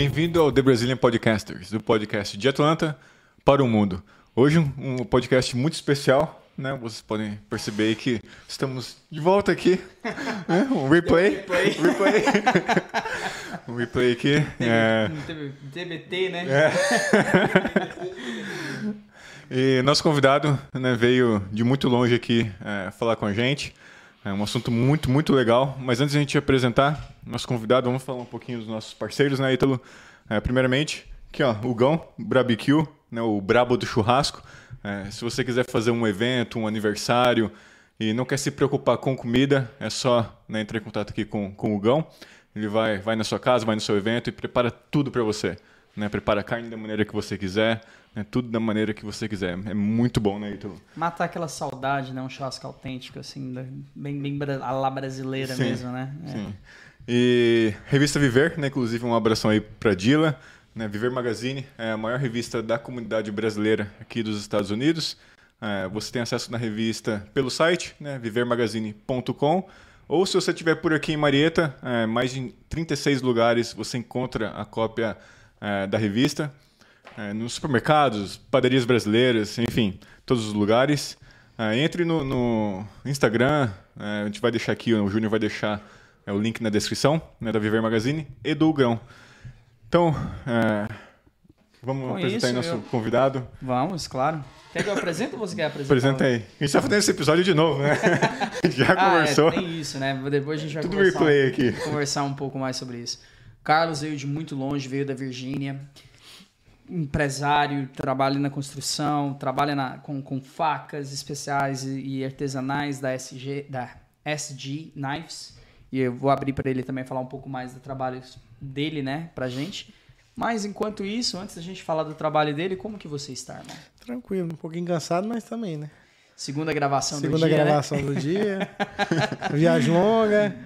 Bem-vindo ao The Brazilian Podcasters, do podcast de Atlanta para o mundo. Hoje um, podcast muito especial, né? Vocês podem perceber que estamos de volta aqui, né? um replay, Replay. replay, um replay aqui. É, TBT, né? E nosso convidado né, veio de muito longe aqui é, falar com a gente. É um assunto muito, muito legal. Mas antes de a gente apresentar nosso convidado, vamos falar um pouquinho dos nossos parceiros, né, Ítalo? É, primeiramente, aqui, ó, o Gão, Barbecue, né, o Brabo do Churrasco. É, se você quiser fazer um evento, um aniversário e não quer se preocupar com comida, é só né, entrar em contato aqui com, com o Gão. Ele vai, vai na sua casa, vai no seu evento e prepara tudo para você. Né? Prepara a carne da maneira que você quiser, né? tudo da maneira que você quiser. É muito bom, né, Ítalo? Matar aquela saudade, né? Um churrasco autêntico, assim, bem, bem a lá brasileira Sim, mesmo, né? É. Sim. E Revista Viver, né? Inclusive um abração aí para Dila. Né? Viver Magazine é a maior revista da comunidade brasileira aqui dos Estados Unidos. É, você tem acesso na revista pelo site, né? vivermagazine.com. Ou se você estiver por aqui em Marieta, é, mais de 36 lugares você encontra a cópia é, da revista. É, nos supermercados, padarias brasileiras, enfim, todos os lugares. É, entre no, no Instagram, é, a gente vai deixar aqui, o Júnior vai deixar é, o link na descrição né, da Viver Magazine e do Grão. Então, vamos Com apresentar aí isso, nosso eu- convidado. Vamos, claro. Quer que eu apresente ou você quer apresentar? Apresenta aí. A gente tá fazendo esse episódio de novo, né? Já Ah, conversou. é, tem isso, né? Depois a gente vai Tudo conversar, replay aqui. conversar um pouco mais sobre isso. Carlos veio de muito longe, veio da Virgínia. Empresário, trabalha na construção, trabalha na- com, com facas especiais e, artesanais da SG, da SG Knives. E eu vou abrir para ele também falar um pouco mais do trabalho dele, né, pra gente. Mas enquanto isso, antes da gente falar do trabalho dele, como que você está, irmão? Tranquilo, um pouquinho cansado, mas também, né? Segunda gravação Segunda do dia, né? gravação do dia, viagem longa,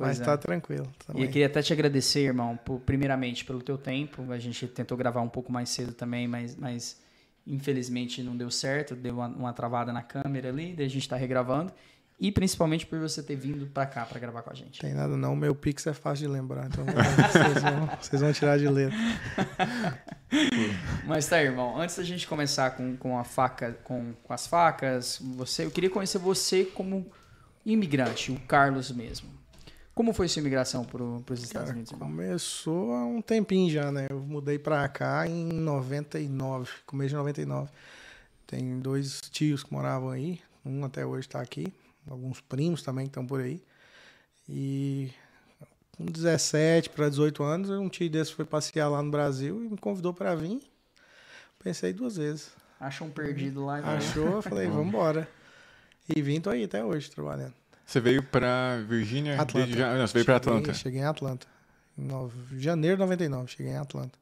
Pois mas é. tá tranquilo E também. eu queria até te agradecer, irmão, por- primeiramente pelo teu tempo. A gente tentou gravar um pouco mais cedo também, mas, mas infelizmente não deu certo. Deu uma, uma travada na câmera ali, daí a gente tá regravando. E principalmente por você ter vindo pra cá pra gravar com a gente. Tem nada não, meu Pix é fácil de lembrar, então vocês vão, vocês vão tirar de letra. Mas tá, irmão, antes da gente começar com, com a faca, com, com as facas, você, eu queria conhecer você como imigrante, o Carlos mesmo. Como foi sua imigração pro, pros Estados Cara, Unidos, começou há um tempinho já, né? Eu mudei pra cá em 99, começo de 99. Tem dois tios que moravam aí, um até hoje tá aqui, alguns primos também que estão por aí. E com 17 para 18 anos, um tio desse foi passear lá no Brasil e me convidou para vir. Pensei duas vezes. Achou um perdido lá. né? Achou, falei, vamos embora. E vim, tô aí até hoje trabalhando. Você veio para Virgínia? Atlanta. já- Não, você veio para Atlanta. Cheguei em Atlanta. Em nove- janeiro de 99, cheguei em Atlanta.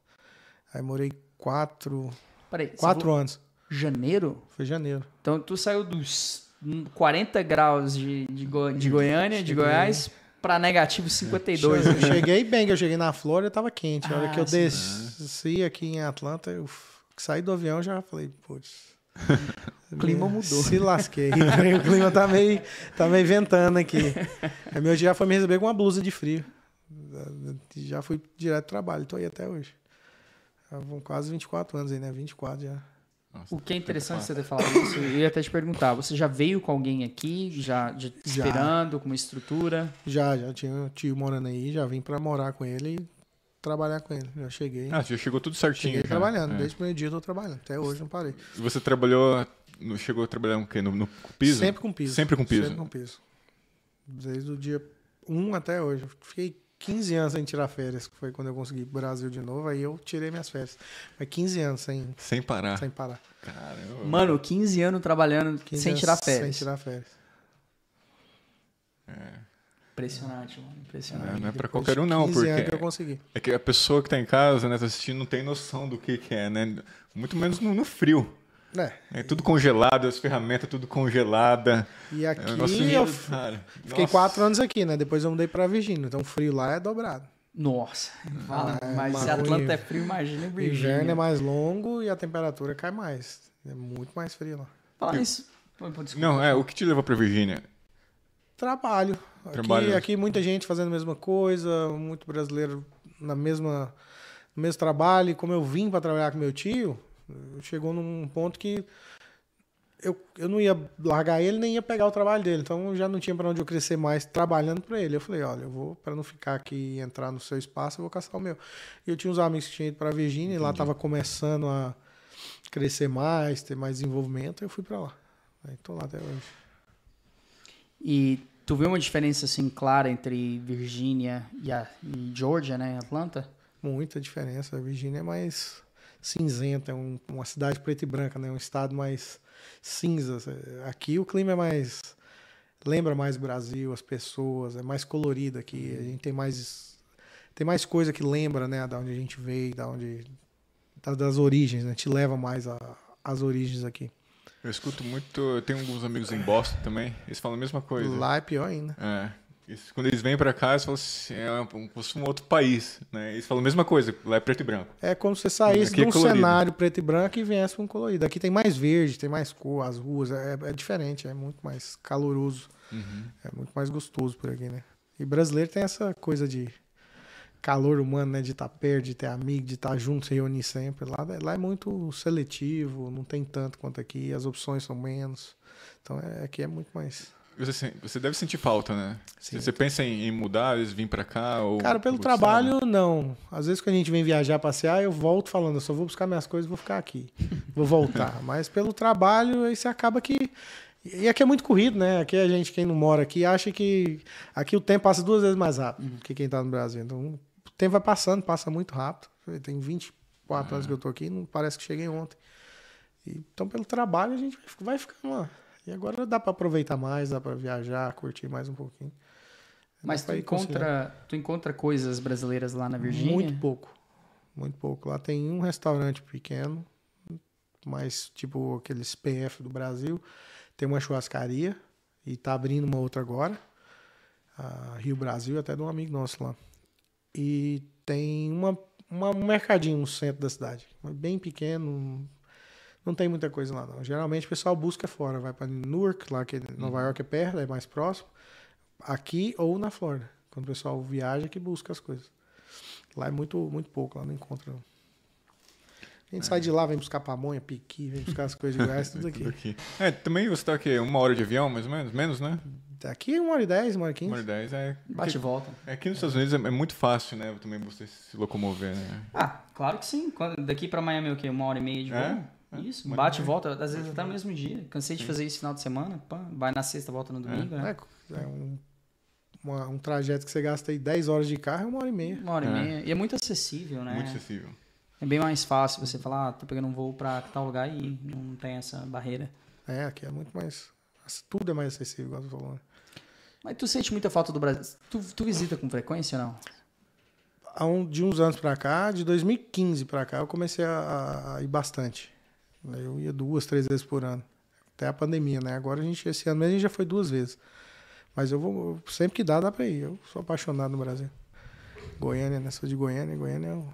Aí morei quatro, Peraí, quatro anos. janeiro? Foi janeiro. Então tu saiu dos 40 graus de, de, Go- de Goiânia, de Cheguei. Goiás, pra negativo 52. Eu né? cheguei bem, que eu cheguei na Flórida, tava quente. A hora Ah, que eu sim. desci aqui em Atlanta, eu saí do avião já falei, putz. O clima mudou. Se lasquei. o clima tá meio, tá meio ventando aqui. Aí meu dia já foi me receber com uma blusa de frio. Já fui direto do trabalho, tô aí até hoje. Já vão quase 24 anos aí, né? 24 já. Nossa, O que é interessante tempo você ter falado isso, eu ia até te perguntar, você já veio com alguém aqui, já, já te Já. esperando, com uma estrutura? Já, já tinha um tio morando aí, já vim pra morar com ele e trabalhar com ele. Já cheguei. Ah, já chegou tudo certinho. cheguei já. trabalhando. É. Desde o primeiro dia eu tô trabalhando. Até hoje não parei. E você trabalhou, chegou a trabalhar no quê? No, no piso? Sempre com piso. Sempre com piso. Sempre com piso. Desde o dia 1 até hoje. Fiquei 15 anos sem tirar férias, que foi quando eu consegui ir pro Brasil de novo. Aí eu tirei minhas férias. Mas 15 anos sem, Sem parar. sem parar. Caramba. Mano, 15 anos trabalhando 15 sem anos tirar férias. Sem tirar férias. Impressionante, mano, É, impressionante. não é pra Depois qualquer um não, 15 porque anos que eu consegui. é que a pessoa que tá em casa, né, tá assistindo, não tem noção do que que é, né? Muito menos no, no frio. É. É tudo congelado, as ferramentas tudo congelada. E É aqui um negócio eu f- fiquei Nossa. quatro anos aqui, né? Depois eu mudei pra Virgínia. Então o frio lá é dobrado. Nossa, fala, Ah, é mas se Atlanta ruim. é frio, imagina O Virgínia. inverno é mais longo e a temperatura cai mais. É muito mais frio lá. Fala isso. Pô, pô, desculpa. Não, é, o que te levou pra Virgínia? Trabalho. Aqui, aqui muita gente fazendo a mesma coisa, muito brasileiro na mesma, no mesmo trabalho, e como eu vim para trabalhar com meu tio, chegou num ponto que eu, eu não ia largar ele nem ia pegar o trabalho dele. Então já não tinha para onde eu crescer mais trabalhando para ele. Eu falei, olha, eu vou para não ficar aqui e entrar no seu espaço, eu vou caçar o meu. E eu tinha uns amigos que tinham ido para Virgínia e lá estava começando a crescer mais, ter mais desenvolvimento, eu fui para lá. Aí tô lá até hoje. E tu vê uma diferença assim clara entre Virgínia e, a, e Georgia, né, Atlanta? Muita diferença. A Virgínia é mais cinzenta, é um, uma cidade preta e branca, né? Um estado mais cinza. Aqui o clima é mais lembra mais Brasil, as pessoas, é mais colorido aqui. A gente tem mais tem mais coisa que lembra, né, da onde a gente veio, da onde das origens, né? Te leva mais as origens aqui. Eu escuto muito, eu tenho alguns amigos em Boston também, eles falam a mesma coisa. Lá é pior ainda. É. Quando eles vêm para cá, eles falam assim, é um, um outro país, né? Eles falam a mesma coisa, lá é preto e branco. É como se você saísse de um é cenário preto e branco e viesse para um colorido. Aqui tem mais verde, tem mais cor, as ruas, é, é diferente, é muito mais caloroso, uhum. é muito mais gostoso por aqui, né? E brasileiro tem essa coisa de calor humano, né? De estar tá perto, de ter amigo, de estar tá junto, se reunir sempre. Lá, lá é muito seletivo, não tem tanto quanto aqui, as opções são menos. Então é, aqui é muito mais. Você, você deve sentir falta, né? Sim. Você pensa em, mudar, eles vir para cá? Ou, Cara, pelo trabalho, não. Às vezes quando a gente vem viajar, passear, eu volto falando, eu só vou buscar minhas coisas e vou ficar aqui. Vou voltar. Mas pelo trabalho, aí você acaba que. E aqui é muito corrido, né? Aqui a gente, quem não mora aqui, acha que aqui o tempo passa duas vezes mais rápido uhum. que quem está no Brasil. Então, tempo vai passando, passa muito rápido. Tem 24 anos que eu tô aqui, não parece que cheguei ontem. Então, pelo trabalho, a gente vai ficando lá. E agora dá para aproveitar mais, dá para viajar, curtir mais um pouquinho. Mas tu encontra, tu encontra coisas brasileiras lá na Virgínia? Muito pouco. Muito pouco. Lá tem um restaurante pequeno, mais tipo aqueles PF do Brasil. Tem uma churrascaria e tá abrindo uma outra agora. Rio Brasil, até de um amigo nosso lá. E tem uma, uma, um mercadinho no centro da cidade, bem pequeno, não tem muita coisa lá não. Geralmente o pessoal busca fora, vai para Newark, lá que Nova uhum. York é perto, é mais próximo, aqui ou na Flórida. Quando o pessoal viaja que busca as coisas. Lá é muito muito pouco, lá não encontra não. A gente é. sai de lá, vem buscar pamonha, piqui, vem buscar as coisas de gás, tudo aqui. tudo aqui. É, também você tá aqui uma hora de avião, mais ou menos, menos, né? Aqui uma hora e dez, uma hora e quinze. Uma hora e dez, é. Bate e volta. É, aqui nos Estados Unidos é, é, muito fácil, né? Também você se locomover, né? Ah, claro que sim. Daqui pra Miami é o quê? Uma hora e meia de é? voo? É? Isso, bate e volta, às vezes até no mesmo dia. Cansei sim. de fazer isso no final de semana, pá, vai na sexta, volta no domingo, é. né? É, um, uma, um trajeto que você gasta aí 10 horas de carro é uma hora e meia. Uma hora e meia. E é muito acessível, né? Muito acessível. É bem mais fácil você falar, ah, tô pegando um voo pra tal lugar e não tem essa barreira. É, aqui é muito mais. Tudo é mais acessível, igual você falou. Mas tu sente muita falta do Brasil? Tu, tu visita com frequência ou não? Há um, de uns anos pra cá, de 2015 pra cá, eu comecei a, a ir bastante. Eu ia duas, três vezes por ano. Até a pandemia, né? Agora a gente, esse ano mesmo, a gente já foi duas vezes. Mas eu vou, sempre que dá, dá pra ir. Eu sou apaixonado no Brasil. Goiânia, né? Sou de Goiânia. Goiânia é o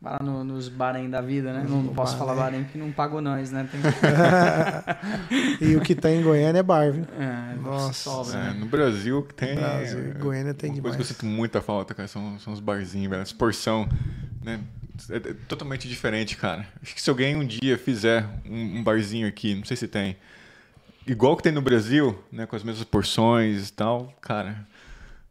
Vai lá no, nos Bahrein da vida, né? Não, não posso falar Bahrein porque não pagou nós, né? Tem... e o que tem em Goiânia é bar, viu? É, Nossa. Sobra, né? é, no Brasil que tem. Brasil, Goiânia tem uma demais. coisa que eu sinto muita falta, cara, são, são os barzinhos, velho. Essa porção, né? É, é totalmente diferente, cara. Acho que se alguém um dia fizer um, um barzinho aqui, não sei se tem, igual que tem no Brasil, né? Com as mesmas porções e tal, cara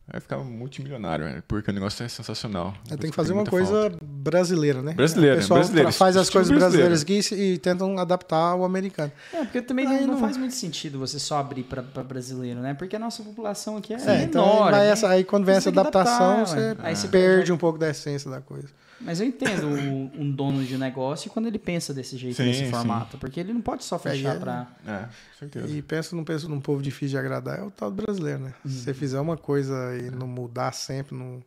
Vai ficar multimilionário, né? porque o negócio é sensacional. É, tem que fazer uma coisa falta. brasileira, né? Brasileira, o pessoal brasileira. faz as coisas brasileiras aqui e, tentam adaptar ao americano. É, porque também não, não, faz muito sentido você só abrir para brasileiro, né? Porque a nossa população aqui é, é então menor. Então, essa, aí quando vem essa adaptação, adaptar, você, aí você perde um pouco da essência da coisa. Mas eu entendo um dono de negócio quando ele pensa desse jeito, sim, nesse formato. Sim. Porque ele não pode só fechar é, para. É, certeza. E pensa num, pensa num povo difícil de agradar, é o tal do brasileiro, né? Uhum. Se você fizer uma coisa e não mudar sempre, não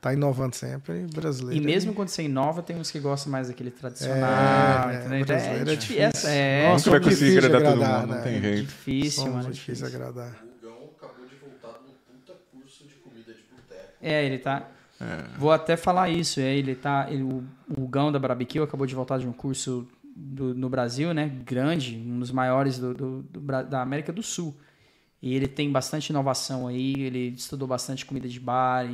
tá inovando sempre, brasileiro. E mesmo quando você inova, tem uns que gostam mais daquele tradicional. É, é, brasileiro é, é difícil. Essa é, Nossa, vai conseguir agradar, agradar todo mundo, né? não tem jeito. Difícil, Somos mano. difícil agradar. O Gão acabou de voltar no puta curso de comida de boteco. É, ele tá. É. Vou até falar isso. É, ele tá, ele, o, o Gão da Barbecue acabou de voltar de um curso do, no Brasil, né? Grande, um dos maiores do, do, da América do Sul. E ele tem bastante inovação aí. Ele estudou bastante comida de bar.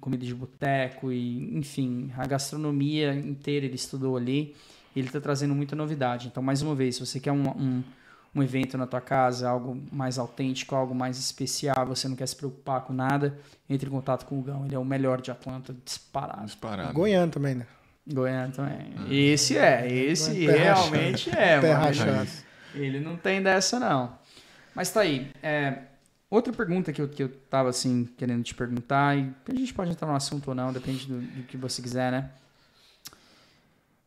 Comida de boteco e, enfim, a gastronomia inteira ele estudou ali. Ele está trazendo muita novidade. Então, mais uma vez, se você quer um, um, um evento na tua casa, algo mais autêntico, algo mais especial, você não quer se preocupar com nada, entre em contato com o Gão. Ele é o melhor de Atlanta, disparado. Disparado. Goiano também, né? Goiânia também. Esse é, esse Pé realmente é, Pé mano. Ele, rachado. ele não tem dessa, não. Mas tá aí. é, outra pergunta que eu, que eu tava, assim, querendo te perguntar, e a gente pode entrar no assunto ou não, depende do, do que você quiser, né?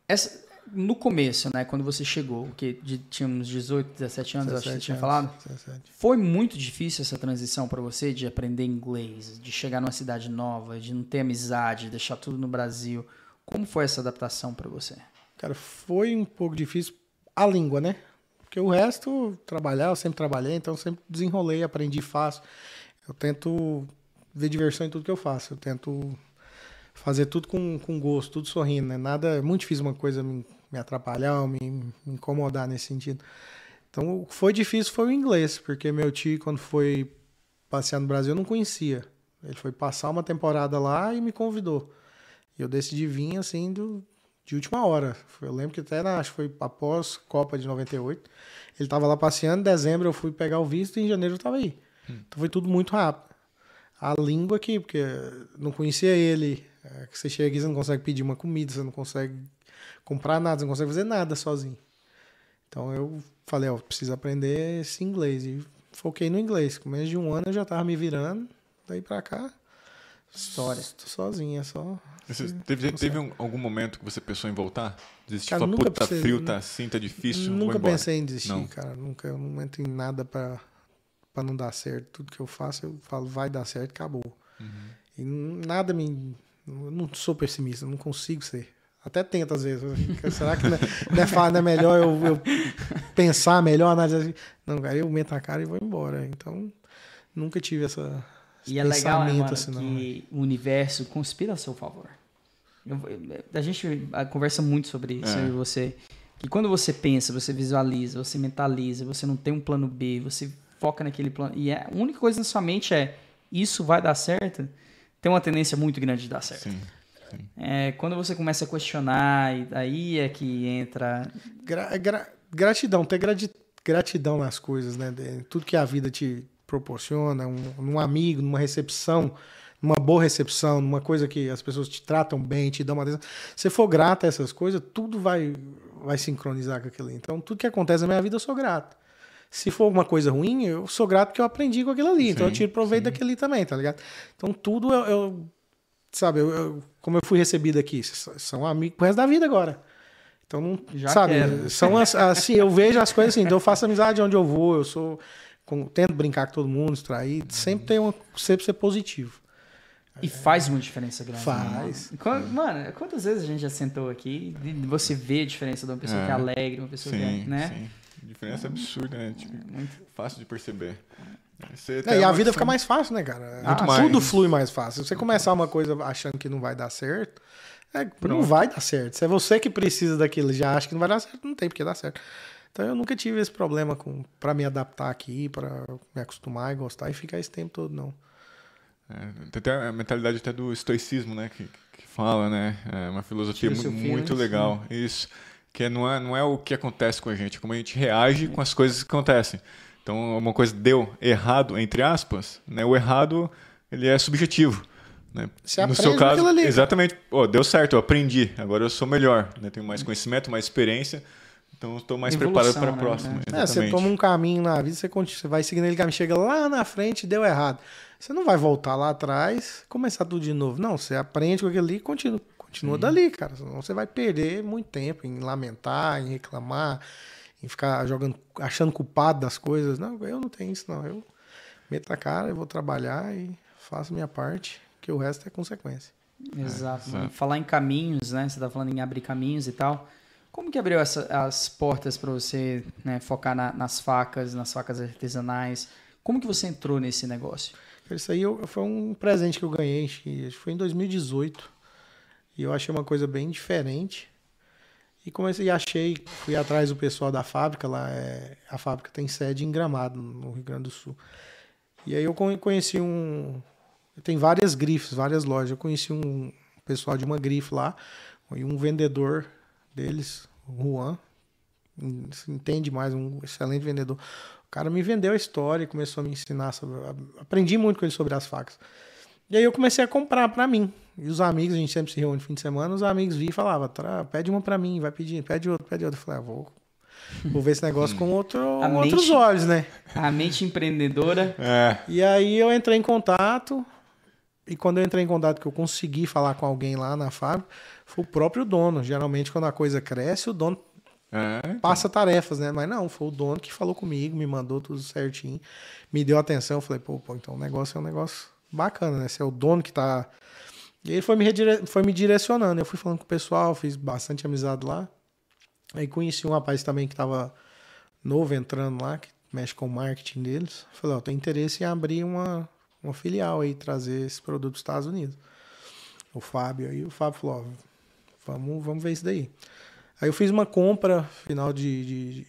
Essa, no começo, né, quando você chegou, que de, tínhamos 18, 17 anos, eu acho que você 17 tinha anos, falado, 17. foi muito difícil essa transição para você de aprender inglês, de chegar numa cidade nova, de não ter amizade, deixar tudo no Brasil. Como foi essa adaptação para você? Cara, foi um pouco difícil a língua, né? Porque o resto, trabalhar, eu sempre trabalhei, então eu sempre desenrolei, aprendi fácil. Eu tento ver diversão em tudo que eu faço. Eu tento fazer tudo com, com gosto, tudo sorrindo, né? Nada, é muito difícil uma coisa me, me atrapalhar ou me, me incomodar nesse sentido. Então, o que foi difícil foi o inglês, porque meu tio, quando foi passear no Brasil, eu não conhecia. Ele foi passar uma temporada lá e me convidou. E eu decidi vir, assim, do, de última hora. Eu lembro que até, na, acho que foi após Copa de 98. Ele tava lá passeando, em dezembro eu fui pegar o visto e em janeiro eu tava aí. Então foi tudo muito rápido. A língua aqui, porque não conhecia ele. É, que você chega aqui, você não consegue pedir uma comida, você não consegue comprar nada, você não consegue fazer nada sozinho. Então eu falei, ó, preciso aprender esse inglês. E foquei no inglês. Com menos de um ano eu já tava me virando. Daí pra cá, História. tô sozinho, é só Você teve, teve um- algum momento que você pensou em voltar? Desistir? Cara, nunca puta, tá pensei- frio, tá assim, tá difícil, Nunca embora." pensei em desistir, Não. cara. Nunca, eu não entro em nada pra, pra não dar certo. Tudo que eu faço, eu falo, vai dar certo, acabou. Uhum. E nada me. Eu não sou pessimista, não consigo ser. Até tento às vezes. Será que não é, não é, não é melhor eu, eu pensar melhor, analisar? assim? Não, cara, eu meto a cara e vou embora. Então, nunca tive essa. esse E é legal, né, pensamento mano, assim, não. que o universo conspira a seu favor. Eu- eu- a gente conversa muito sobre isso, É. e você. Que quando você pensa, você visualiza, você mentaliza, você não tem um plano B, você foca naquele plano. E é- a única coisa na sua mente é: isso vai dar certo? Tem uma tendência muito grande de dar certo. Sim. É, quando você começa a questionar, e aí é que entra. Gra- gra- gratidão, ter grati- gratidão nas coisas, né? De- Tudo que a vida te proporciona, um, num amigo, numa recepção, numa boa recepção, numa coisa que as pessoas te tratam bem, te dão uma atenção. Se for grato a essas coisas, tudo vai, vai sincronizar com aquilo ali. Então, tudo que acontece na minha vida, eu sou grato. Se for uma coisa ruim, eu sou grato porque eu aprendi com aquilo ali. então, eu Sim, tiro proveito sim. daquilo ali também, tá ligado? Então, tudo eu, eu- sabe, eu, eu- como eu fui recebido aqui, são amigos pro resto da vida agora. Então, não, Já sabe, quero. são as- assim, eu vejo as coisas assim, então eu faço amizade onde eu vou, eu sou, com- tento brincar com todo mundo, distrair, sempre tem uma, sempre ser positivo. E faz uma diferença grande. Faz. né? Mano, quantas vezes a gente já sentou aqui e você vê a diferença de uma pessoa É. que é alegre, uma pessoa que Sim, é, né? sim. Diferença absurda, né? Tipo, Muito. fácil de perceber. Você É, e a vida fica mais fácil, né, cara? Muito Tudo mais. flui mais fácil. Se você começar uma coisa achando que não vai dar certo, é, não vai dar certo. Se é você que precisa daquilo e já acha que não vai dar certo, não tem porque dar certo. Então eu nunca tive esse problema com para me adaptar aqui, para me acostumar e gostar e ficar esse tempo todo, não. É, tem até a mentalidade até do estoicismo, né? Que, que fala, né? É uma filosofia muito feelings, legal. Isso. Que não é, não é o que acontece com a gente, é como a gente reage com as coisas que acontecem. Então, uma coisa deu errado, entre aspas, né? O errado, ele é subjetivo. Né? Você no aprende seu com caso, aquilo ali, cara. exatamente. Pô, deu certo, eu aprendi. Agora eu sou melhor, né? Tenho mais conhecimento, mais experiência. Então, estou mais Evolução, preparado para a né? próxima. É. É, você toma um caminho na vida, você, continua, você vai seguindo ele caminho, chega lá na frente e deu errado. Você não vai voltar lá atrás começar tudo de novo. Não, você aprende com aquilo ali e continua, continua dali, cara. Senão você vai perder muito tempo em lamentar, em reclamar, em ficar jogando, achando culpado das coisas. Não, eu não tenho isso, não. Eu meto a cara, eu vou trabalhar e faço minha parte, que o resto é consequência. Exato. exato. Falar em caminhos, né? Você tá falando em abrir caminhos e tal. Como que abriu essa- as portas para você né, focar na- nas facas, nas facas artesanais? Como que você entrou nesse negócio? Isso aí eu- foi um presente que eu ganhei, acho que foi em 2018. E eu achei uma coisa bem diferente. E comecei, achei, fui atrás do pessoal da fábrica lá. é, a fábrica tem sede em Gramado, no Rio Grande do Sul. E aí eu con- conheci um. tem várias grifes, várias lojas. Eu conheci um pessoal de uma grife lá, e um vendedor deles, Juan, entende mais, um excelente vendedor. O cara me vendeu a história e começou a me ensinar sobre. Aprendi muito com ele sobre as facas. E aí eu comecei a comprar para mim. E os amigos, a gente sempre se reúne no fim de semana, os amigos vinham e falavam, pede uma para mim, vai pedir, pede outra, pede outra. Eu falei, ah, vou, vou ver esse negócio com outro, outros mente- olhos, né? A mente empreendedora. É. E aí eu entrei em contato, e quando eu entrei em contato que eu consegui falar com alguém lá na fábrica, foi o próprio dono. Geralmente, quando a coisa cresce, o dono É. passa tarefas, né? Mas não, foi o dono que falou comigo, me mandou tudo certinho, me deu atenção. Eu falei, pô, pô, então o negócio é um negócio bacana, né? Se é o dono que tá. E ele foi me, redire... foi me direcionando. Eu fui falando com o pessoal, fiz bastante amizade lá. Aí conheci um rapaz também que tava novo entrando lá, que mexe com o marketing deles. Falei, ó, tem interesse em abrir uma, uma filial aí, trazer esse produto dos Estados Unidos. O Fábio aí, o Fábio falou, ó, vamos, vamos ver isso daí. Aí eu fiz uma compra final de, de-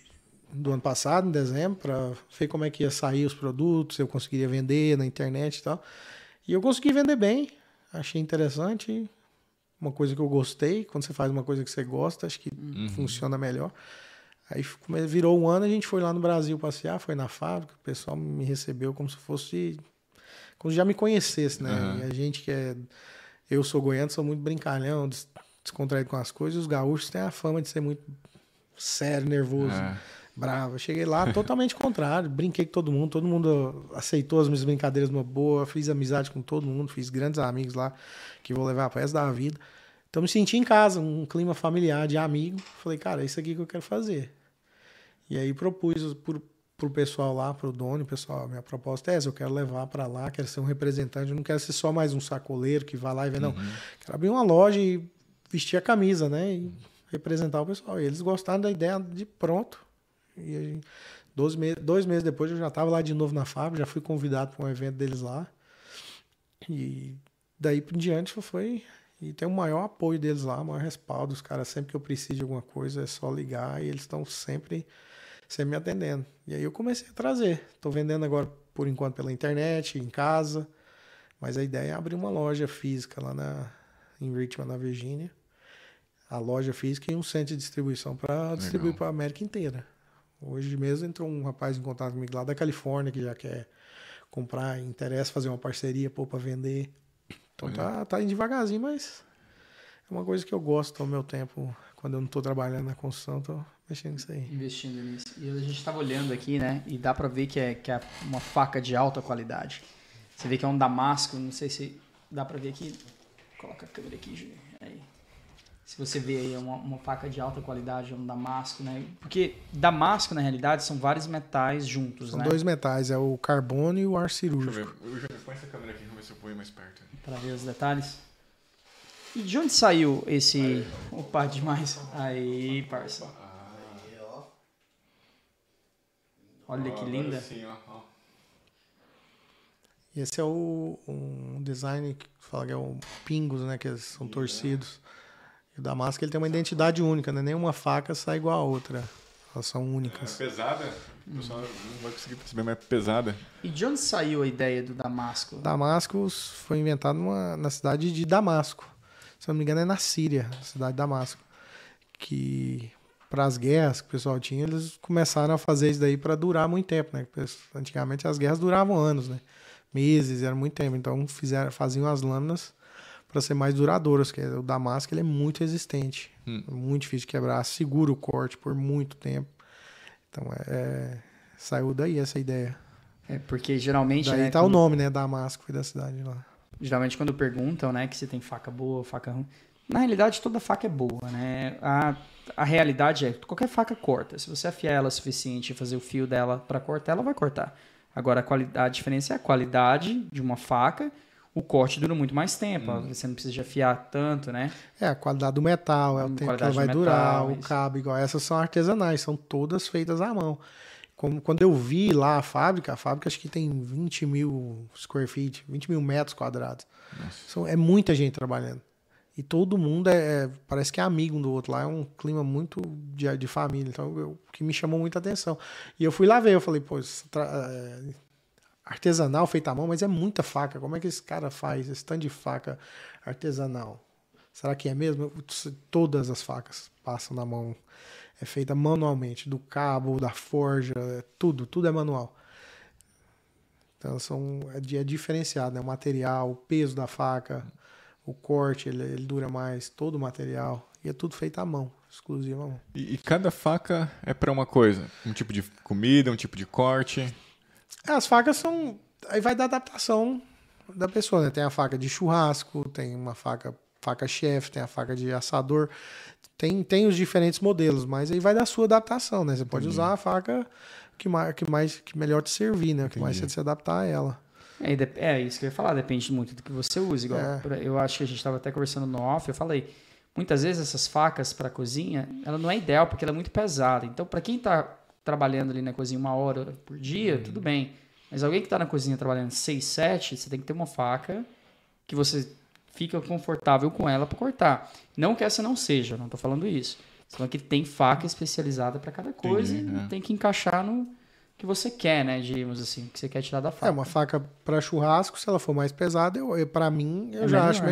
do ano passado, em dezembro, para ver como é que ia sair os produtos, se eu conseguiria vender na internet e tal. E eu consegui vender bem, achei interessante, uma coisa que eu gostei. Quando você faz uma coisa que você gosta, acho que funciona melhor. Aí virou um ano, a gente foi lá no Brasil passear, foi na fábrica, o pessoal me recebeu como se fosse. como se já me conhecesse, né? E a gente que é. Eu sou goiano, sou muito brincalhão, des- descontraído com as coisas, os gaúchos têm a fama de ser muito sério, nervoso, É. bravo. Eu cheguei lá totalmente contrário, brinquei com todo mundo, todo mundo aceitou as minhas brincadeiras uma boa, fiz amizade com todo mundo, fiz grandes amigos lá que vou levar para resto da vida. Então me senti em casa, um clima familiar de amigo. Falei, cara, é isso aqui que eu quero fazer. E aí propus pro, pro pessoal lá, pro dono, pessoal, minha proposta é essa, eu quero levar para lá, quero ser um representante, eu não quero ser só mais um sacoleiro que vai lá e vê, não. Quero abrir uma loja e vestir a camisa, né? E representar o pessoal. E eles gostaram da ideia de pronto. E aí, dois, me dois meses depois eu já estava lá de novo na fábrica, já fui convidado para um evento deles lá. E daí por diante foi. E tem o maior apoio deles lá, o maior respaldo. Os caras, sempre que eu preciso de alguma coisa, é só ligar e eles estão sempre, sempre me atendendo. E aí eu comecei a trazer. Estou vendendo agora, por enquanto, pela internet, em casa. Mas a ideia é abrir uma loja física lá na, em Richmond, na Virgínia. A loja física e um centro de distribuição para distribuir para a América inteira. Hoje mesmo entrou um rapaz em contato comigo lá da Califórnia que já quer comprar, interessa fazer uma parceria para vender. Então tá, tá indo devagarzinho, mas é uma coisa que eu gosto ao meu tempo, quando eu não tô trabalhando na construção, tô mexendo nisso aí. Investindo nisso. E a gente estava olhando aqui, né? E dá pra ver que é, que é uma faca de alta qualidade. Você vê que é um damasco, não sei se dá pra ver aqui. Coloca a câmera aqui, Júlio. Aí. Se você vê aí, é uma, uma faca de alta qualidade, é um damasco, né? Porque damasco, na realidade, são vários metais juntos, São né? dois metais, é o carbono e o ar Deixa eu cirúrgico. ver. Eu já põe essa câmera aqui, vamos ver se eu ponho mais perto. Pra ver os detalhes. E de onde saiu esse... Opa, demais. Aí, parça. Aí, ó. Olha que agora linda. sim, ó. E esse é o, um design que fala que é o pingos, né? Que são torcidos. E o damasco ele tem uma identidade única, né? Nenhuma faca sai igual a outra. Elas são É únicas. pesada? O pessoal não vai conseguir perceber, mas é pesada. E de onde saiu a ideia do damasco? Damasco foi inventado numa, na cidade de Damasco. Se eu não me engano, é na Síria, a cidade de Damasco. Que para as guerras que o pessoal tinha, eles começaram a fazer isso daí para durar muito tempo, né? Porque Antigamente as guerras duravam anos, né? Meses, era muito tempo. Então fizeram, faziam as lâminas para ser mais duradouras, que o damasco ele é muito resistente, Hum. é muito difícil de quebrar, segura o corte por muito tempo. Então é, é- saiu daí essa ideia. É porque geralmente, Daí né, tá o quando- nome, né? Damasco foi da cidade lá. geralmente quando perguntam, né, que se tem faca boa, faca ruim, na realidade toda faca é boa, né? A, a realidade é que qualquer faca corta. Se você afiar ela o suficiente e fazer o fio dela para cortar, ela vai cortar. Agora a, qualidade, a diferença é a qualidade de uma faca. O corte dura muito mais tempo. Você não precisa de afiar tanto, né? É, a qualidade do metal, é o Hum, tempo que ela vai do durar, metal, o isso. cabo, igual essas são artesanais, são todas feitas à mão. Como, quando eu vi lá a fábrica, a fábrica acho que tem 20 mil square feet, 20 mil metros quadrados. São, é muita gente trabalhando. E todo mundo é, é- parece que é amigo um do outro lá, é um clima muito de, de família, então eu, que me chamou muita atenção. E eu fui lá ver, eu falei, pô, tra- é, artesanal feita à mão, mas é muita faca. Como é que esse cara faz esse tanto de faca artesanal? Será que é mesmo? Todas as facas passam na mão. É feita manualmente, do cabo, da forja, é tudo, tudo é manual. Então são, é, é diferenciado, né? O material, o peso da faca, o corte, ele, ele dura mais, todo o material. E é tudo feito à mão, exclusivo à mão. E, e cada faca é para uma coisa? Um tipo de comida, um tipo de corte? É, As facas são. Aí vai da adaptação da pessoa, né? Tem a faca de churrasco, tem uma faca faca chefe, tem a faca de assador, tem, tem os diferentes modelos, mas aí vai da sua adaptação, né? Você pode usar a faca que mais, que mais que melhor te servir, né? Que mais você se adaptar a ela. É, é isso que eu ia falar, depende muito do que você usa. Igual, É. eu acho que a gente estava até conversando no off, eu falei, muitas vezes essas facas para cozinha, ela não é ideal porque ela é muito pesada. Então, para quem está trabalhando ali na cozinha uma hora por dia, tudo bem. Mas alguém que está na cozinha trabalhando 6, 7, você tem que ter uma faca que você fica confortável com ela para cortar. Não que essa não seja, não estou falando isso. Falando que tem faca especializada para cada coisa Entendi, e é. tem que encaixar no que você quer, né? Digamos assim, o que você quer tirar da faca. É, uma faca para churrasco, se ela for mais pesada, para mim, eu É já melhor, acho né?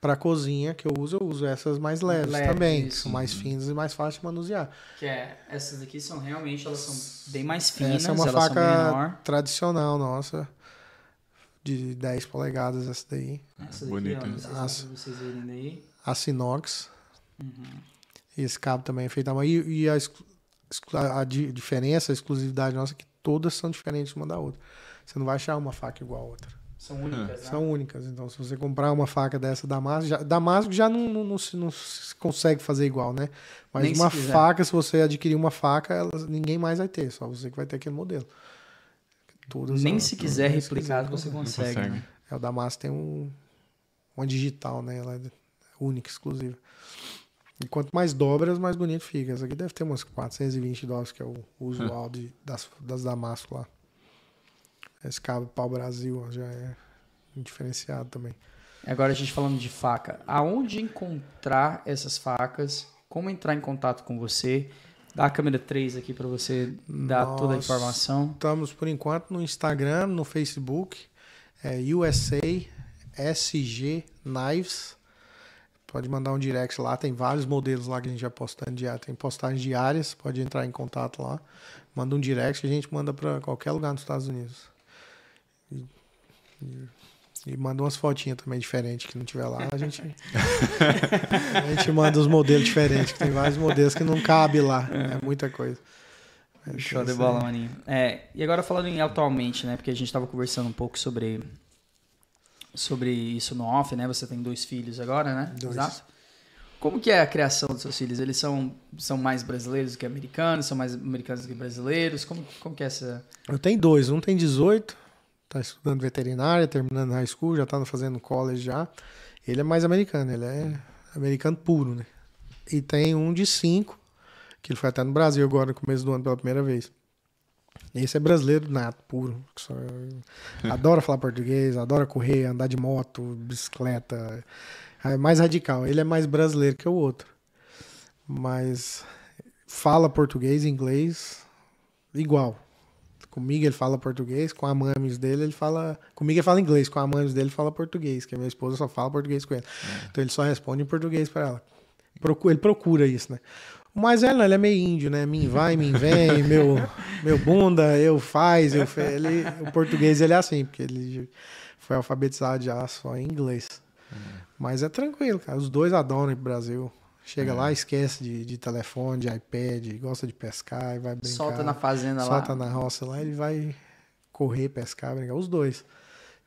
Para cozinha que eu uso, eu uso essas mais leves, Leves, também, que são mais finas e mais fáceis de manusear. Que é, essas aqui são realmente, elas são bem mais finas, Essa é uma faca tradicional nossa, de 10 polegadas essa daí. Essa daqui, Bonita, ó, vocês verem daí. A Sinox. Uhum. E esse cabo também é feito à mão. E, e a, a di- diferença, a exclusividade nossa é que todas são diferentes uma da outra. Você não vai achar uma faca igual a outra. São únicas, né? São únicas. Então, se você comprar uma faca dessa Damasco, já, Damasco já não, não, não se, não se consegue fazer igual, né? Mas Nem se uma quiser. faca, se você adquirir uma faca, ela- ninguém mais vai ter, só você que vai ter aquele modelo. Todas Nem elas- se quiser se replicado quiser, você Não consegue. consegue. né? É, o Damasco tem um, uma digital, né? Ela é única, exclusiva. E quanto mais dobras, mais bonito fica. Essa aqui deve ter umas 420 dólares, que é o usual de, das, das Damasco lá. Esse cabo pau Brasil ó, já é diferenciado também. Agora a gente falando de faca. Aonde encontrar essas facas? Como entrar em contato com você? Dá a câmera 3 aqui para você dar toda a informação. Estamos, por enquanto, no Instagram, no Facebook, é USA SG Knives. Pode mandar um direct lá, tem vários modelos lá que a gente já postando diário. Tem postagens diárias, pode entrar em contato lá. Manda um direct que a gente manda para qualquer lugar nos Estados Unidos. E, e- e manda umas fotinhas também diferentes que não tiver lá. A gente, a gente manda os modelos diferentes, que tem vários modelos que não cabe lá. É muita coisa. É Show de bola, maninho. É, e agora falando em atualmente, né? Porque a gente tava conversando um pouco sobre sobre isso no off, né? Você tem dois filhos agora, né? Dois. Exato. Como que é a criação dos seus filhos? Eles são, são mais brasileiros do que americanos? São mais americanos do que brasileiros? Como, como que é essa... Eu tenho dois. Um tem 18, tá estudando veterinária, terminando high school, já tá fazendo college já. Ele é mais americano, ele é americano puro, né? E tem um de 5, que ele foi até no Brasil agora, no começo do ano, pela primeira vez. Esse é brasileiro nato, puro. só- adora falar português, adora correr, andar de moto, bicicleta. É mais radical. Ele é mais brasileiro que o outro. Mas fala português e inglês igual. Comigo ele fala português, com a mames dele ele fala. Comigo ele fala inglês, com a mames dele ele fala português, que a minha esposa só fala português com ele. Então ele só responde em português para ela. Ele procura isso, né? O mais velho, não, ele é meio índio, né? Mim vai, mim vem, meu, meu bunda, eu faz, eu fe... ele, O português ele é assim, porque ele foi alfabetizado já só em inglês. Mas é tranquilo, cara. Os dois adoram pro Brasil. Chega lá, esquece de, de telefone, de iPad, gosta de pescar e vai brincar. Solta na fazenda Solta lá. na roça lá, ele vai correr, pescar, brincar. Os dois.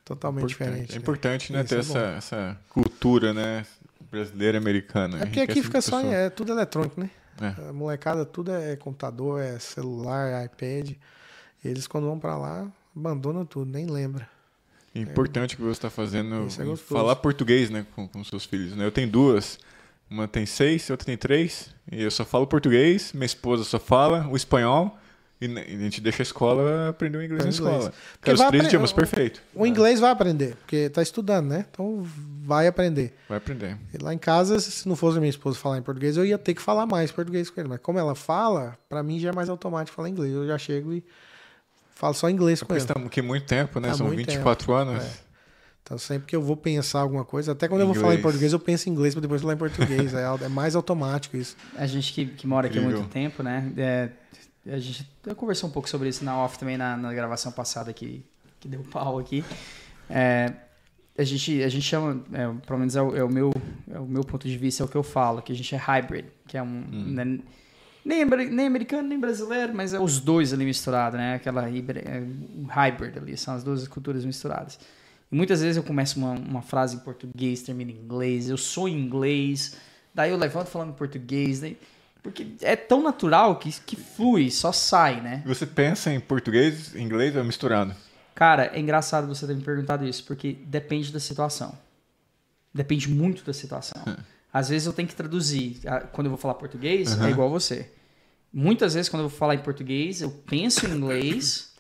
Totalmente Importante. diferente. É né? importante, né, Isso ter é essa, essa cultura, né, brasileira e americana. É porque aqui fica só pessoa. é tudo eletrônico, né? É. A molecada, tudo é computador, é celular, é iPad. Eles, quando vão pra lá, abandonam tudo, nem lembra. É importante que você está fazendo é falar português, né, com, com seus filhos. Né? Eu tenho duas. Uma tem seis, outra tem três. E eu só falo português. Minha esposa só fala o espanhol. E a gente deixa a escola aprender o inglês na escola. Porque os três idiomas, perfeito. O inglês vai aprender, porque tá estudando, né? Então vai aprender. Vai aprender. E lá em casa, se não fosse a minha esposa falar em português, eu ia ter que falar mais português com ele. Mas como ela fala, pra mim já é mais automático falar inglês. Eu já chego e falo só inglês com Porque ele. estamos aqui muito tempo, né? Há São muito 24 anos. É. Então, sempre que eu vou pensar alguma coisa, até quando eu vou falar em Inglês. português, eu penso em inglês para depois falar em português. é, é mais automático isso. A gente que, que mora aqui há muito tempo, né? é, a gente eu conversou um pouco sobre isso na off também na, na gravação passada que, que deu pau aqui. É, a, gente, a gente chama, é, pelo menos é o, é o meu, é o meu ponto de vista, é o que eu falo, que a gente é hybrid, que é um. né, nem, nem americano, nem brasileiro, mas é os dois ali misturados, né? Aquela é, um hybrid ali, são as duas culturas misturadas. Muitas vezes eu começo uma, uma frase em português, termino em inglês, eu sou em inglês, daí eu levanto falando em português, daí- porque é tão natural que, que flui, só sai, né? Você pensa em português, inglês ou misturado? Cara, é engraçado você ter me perguntado isso, porque depende da situação. Depende muito da situação. Às vezes eu tenho que traduzir. Ah, Quando eu vou falar português, é igual você. Muitas vezes, quando eu vou falar em português, eu penso em inglês,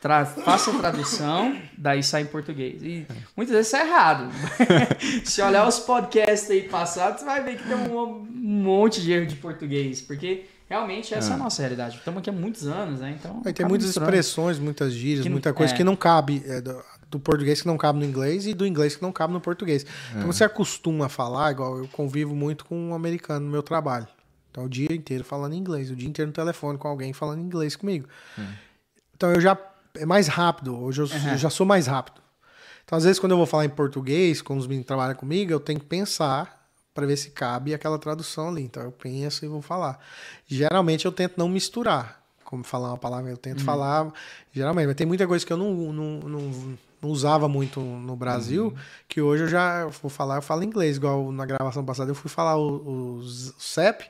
tra- faço a tradução, daí sai em português. E muitas vezes isso é errado. Se olhar os podcasts aí passados, você vai ver que tem um, monte de erro de português. Porque realmente essa é, a nossa realidade. Estamos aqui há muitos anos, né? Então. Aí tem muitas expressões, muitas gírias, não- muita coisa é. que não cabe é, do, do português que não cabe no inglês e do inglês que não cabe no português. Então você acostuma a falar, igual eu convivo muito com um americano no meu trabalho. Então o dia inteiro falando inglês, o dia inteiro no telefone com alguém falando inglês comigo. Então eu já é mais rápido, hoje eu, Uhum. eu já sou mais rápido. Então às vezes quando eu vou falar em português, com os meninos trabalham comigo, eu tenho que pensar para ver se cabe aquela tradução ali. Então eu penso e vou falar. Geralmente eu tento não misturar. Como falar uma palavra, eu tento falar. Geralmente, mas tem muita coisa que eu não, não, não usava muito no Brasil, que hoje eu já vou falar, eu falo inglês, igual na gravação passada eu fui falar o, o CEP.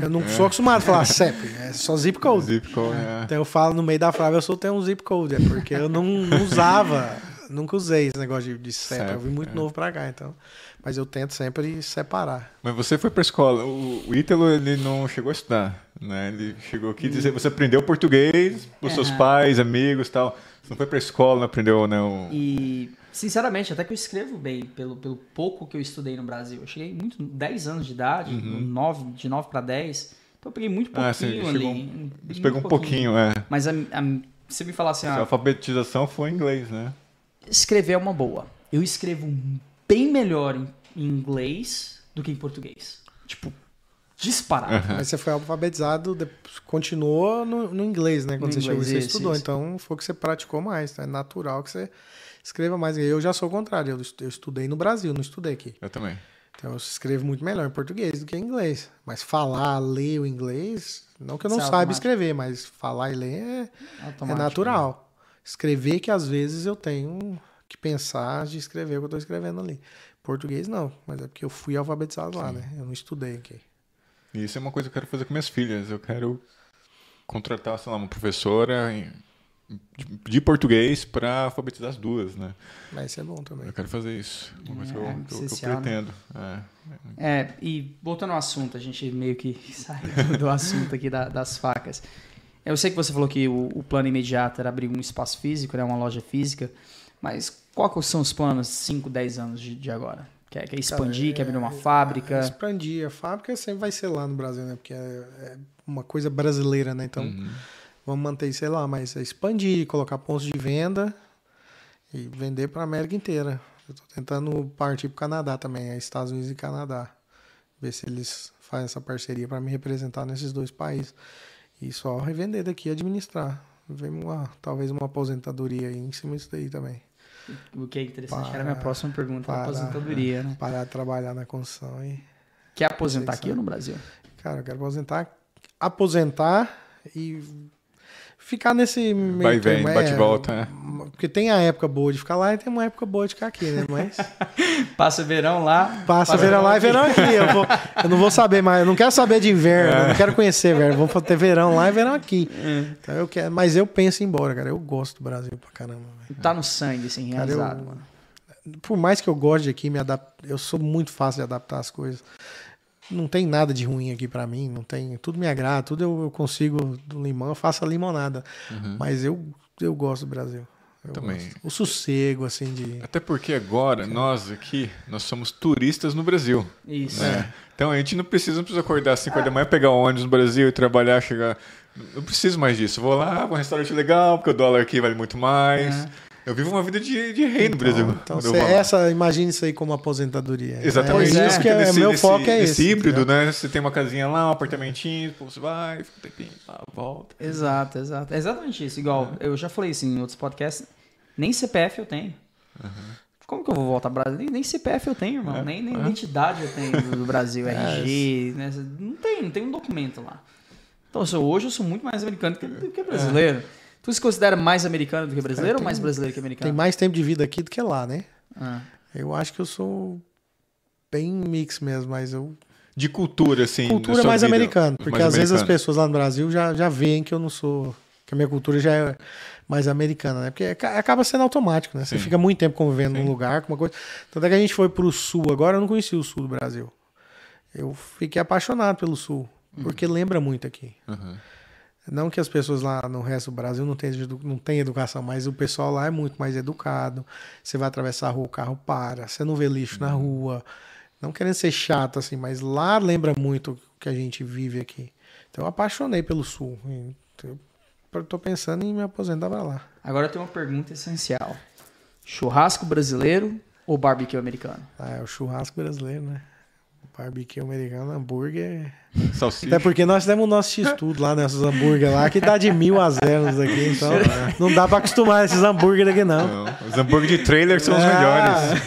Eu não sou acostumado a falar CEP, é só zip code. Zip code, é. Então eu falo no meio da frase, eu sou um zip code, é porque eu não, não usava, nunca usei esse negócio de, de CEP. CEP, eu vim muito é. novo pra cá, então. Mas eu tento sempre separar. Mas você foi pra escola. O, o Ítalo, ele não chegou a estudar, né? Ele chegou aqui e dizer, você aprendeu português dos seus pais, amigos e tal. Você não foi pra escola, não aprendeu, né? o- E, sinceramente, até que eu escrevo bem, pelo, pelo pouco que eu estudei no Brasil. Eu cheguei muito, 10 anos de idade, nove, de 9 para 10. Então eu peguei muito pouquinho Ah, você ali. chegou- muito Você pegou um pouquinho, é. Mas a, a- se me falar assim, A ah, alfabetização foi em inglês, né? escrever é uma boa. Eu escrevo bem melhor em, em inglês do que em português. Tipo, disparado. Mas você foi alfabetizado, depois continuou no, no inglês, né? Quando No você chegou, inglês, você isso, estudou. isso. Então foi o que você praticou mais. então É natural que você escreva mais. Eu já sou o contrário. Eu, estu- eu estudei no Brasil, não estudei aqui. Eu também. Então eu escrevo muito melhor em português do que em inglês. Mas falar, ler o inglês, não que eu não Isso é saiba escrever, mas falar e ler é, é natural. Escrever que às vezes eu tenho que pensar de escrever o que eu estou escrevendo ali. Português não, mas é porque eu fui alfabetizado lá, né? Eu não estudei aqui. E isso é uma coisa que eu quero fazer com minhas filhas. Eu quero contratar, sei lá, uma professora em- de, de português para alfabetizar as duas, né? Mas isso é bom também. Eu quero fazer isso. Uma coisa que eu, É, que eu- que eu essencial, né? pretendo. É. É, e voltando ao assunto, a gente meio que saiu do- assunto aqui da- das facas. Eu sei que você falou que o, o plano imediato era abrir um espaço físico, né, uma loja física, mas quais que são os planos 5, 10 anos de, de agora? Quer, quer expandir, quer abrir uma fábrica? Expandir. A fábrica sempre vai ser lá no Brasil, né? Porque é, é uma coisa brasileira, né? Então Uhum. vamos manter isso lá, mas é expandir, colocar pontos de venda e vender para a América inteira. Eu tô tentando partir para o Canadá também, é Estados Unidos e Canadá. Ver se eles fazem essa parceria para me representar nesses dois países. E só revender daqui e administrar. Ver uma, talvez uma aposentadoria aí em cima disso daí também. O que é interessante, Para- era a minha próxima pergunta, a para- aposentadoria, né? Parar de trabalhar na construção e. Quer aposentar aqui ou no Brasil? Cara, eu quero aposentar, aposentar e ficar nesse meio Vai e vem, termo, é, bate e volta, né? Porque tem a época boa de ficar lá e tem uma época boa de ficar aqui, né? Mas Passa verão lá. passa verão lá e verão aqui. Eu, vou- eu não vou saber mais, eu não quero saber de inverno, eu não quero conhecer, velho. Vamos ter verão lá e verão aqui. Então eu quero, mas eu penso em ir embora, cara. Eu gosto do Brasil pra caramba. velho. Tá no sangue, assim, Cara, realizado, eu- mano. Por mais que eu goste de aqui, me adap... eu sou muito fácil de adaptar as coisas. Não tem nada de ruim aqui pra mim, não tem, tudo me agrada, tudo eu, eu consigo do limão, eu faço a limonada. Uhum. Mas eu, eu gosto do Brasil. Eu Também. gosto. O sossego, assim, de. Até porque agora, nós aqui, nós somos turistas no Brasil. Isso. né? Então a gente não precisa, não precisa acordar às 5 horas da manhã, pegar um ônibus no Brasil e trabalhar, chegar. Não preciso mais disso. Vou lá, vou um restaurante legal, porque o dólar aqui vale muito mais. Eu vivo uma vida de, de rei no Brasil. Então, cê- vou lá. essa, imagine isso aí como aposentadoria. Exatamente. É isso que é, Nesse- meu nesse- foco é esse. híbrido, né? Você tem uma casinha lá, um apartamentinho, você vai, fica um tempinho, lá, volta. Exato, exato. É exatamente isso. Igual, eu já falei isso em outros podcasts, nem CPF eu tenho. Como que eu vou voltar ao Brasil? Nem, nem CPF eu tenho, irmão. É, Nem, nem é. identidade eu tenho do, Brasil, RG, né? Não tem, não tem um documento lá. Então, eu sou- hoje eu sou muito mais americano do que, do que brasileiro. Tu se considera mais americano do que brasileiro ou mais brasileiro que Tem americano? mais tempo de vida aqui do que lá, né? Ah. Eu acho que eu sou bem mix mesmo, mas eu. De cultura, assim. Cultura mais americana. Porque Mais às vezes as pessoas lá no Brasil já, já veem que eu não sou. Que a minha cultura já é mais americana, né? Porque aca- acaba sendo automático, né? Você Sim. fica muito tempo convivendo Sim. num lugar com uma coisa. Tanto é que a gente foi pro sul agora, eu não conhecia o sul do Brasil. Eu fiquei apaixonado pelo sul. Porque lembra muito aqui. Uhum. Não que as pessoas lá no resto do Brasil não tenham, não tenham educação, mas o pessoal lá é muito mais educado. Você vai atravessar a rua, o carro para. Você não vê lixo na rua. Não querendo ser chato, assim, mas lá lembra muito o que a gente vive aqui. Então eu apaixonei pelo Sul. Eu tô pensando em me aposentar pra lá. Agora eu tenho uma pergunta essencial. Churrasco brasileiro ou barbecue americano? Ah, é o churrasco brasileiro, né? Barbecue americano, hambúrguer. Salsicha. Até porque nós temos o nosso X-Tudo lá, nesses hambúrguer lá, que dá de mil a zero aqui. Então não dá pra acostumar esses hambúrguer daqui, não. Não, os hambúrguer de trailer são os Ah, melhores.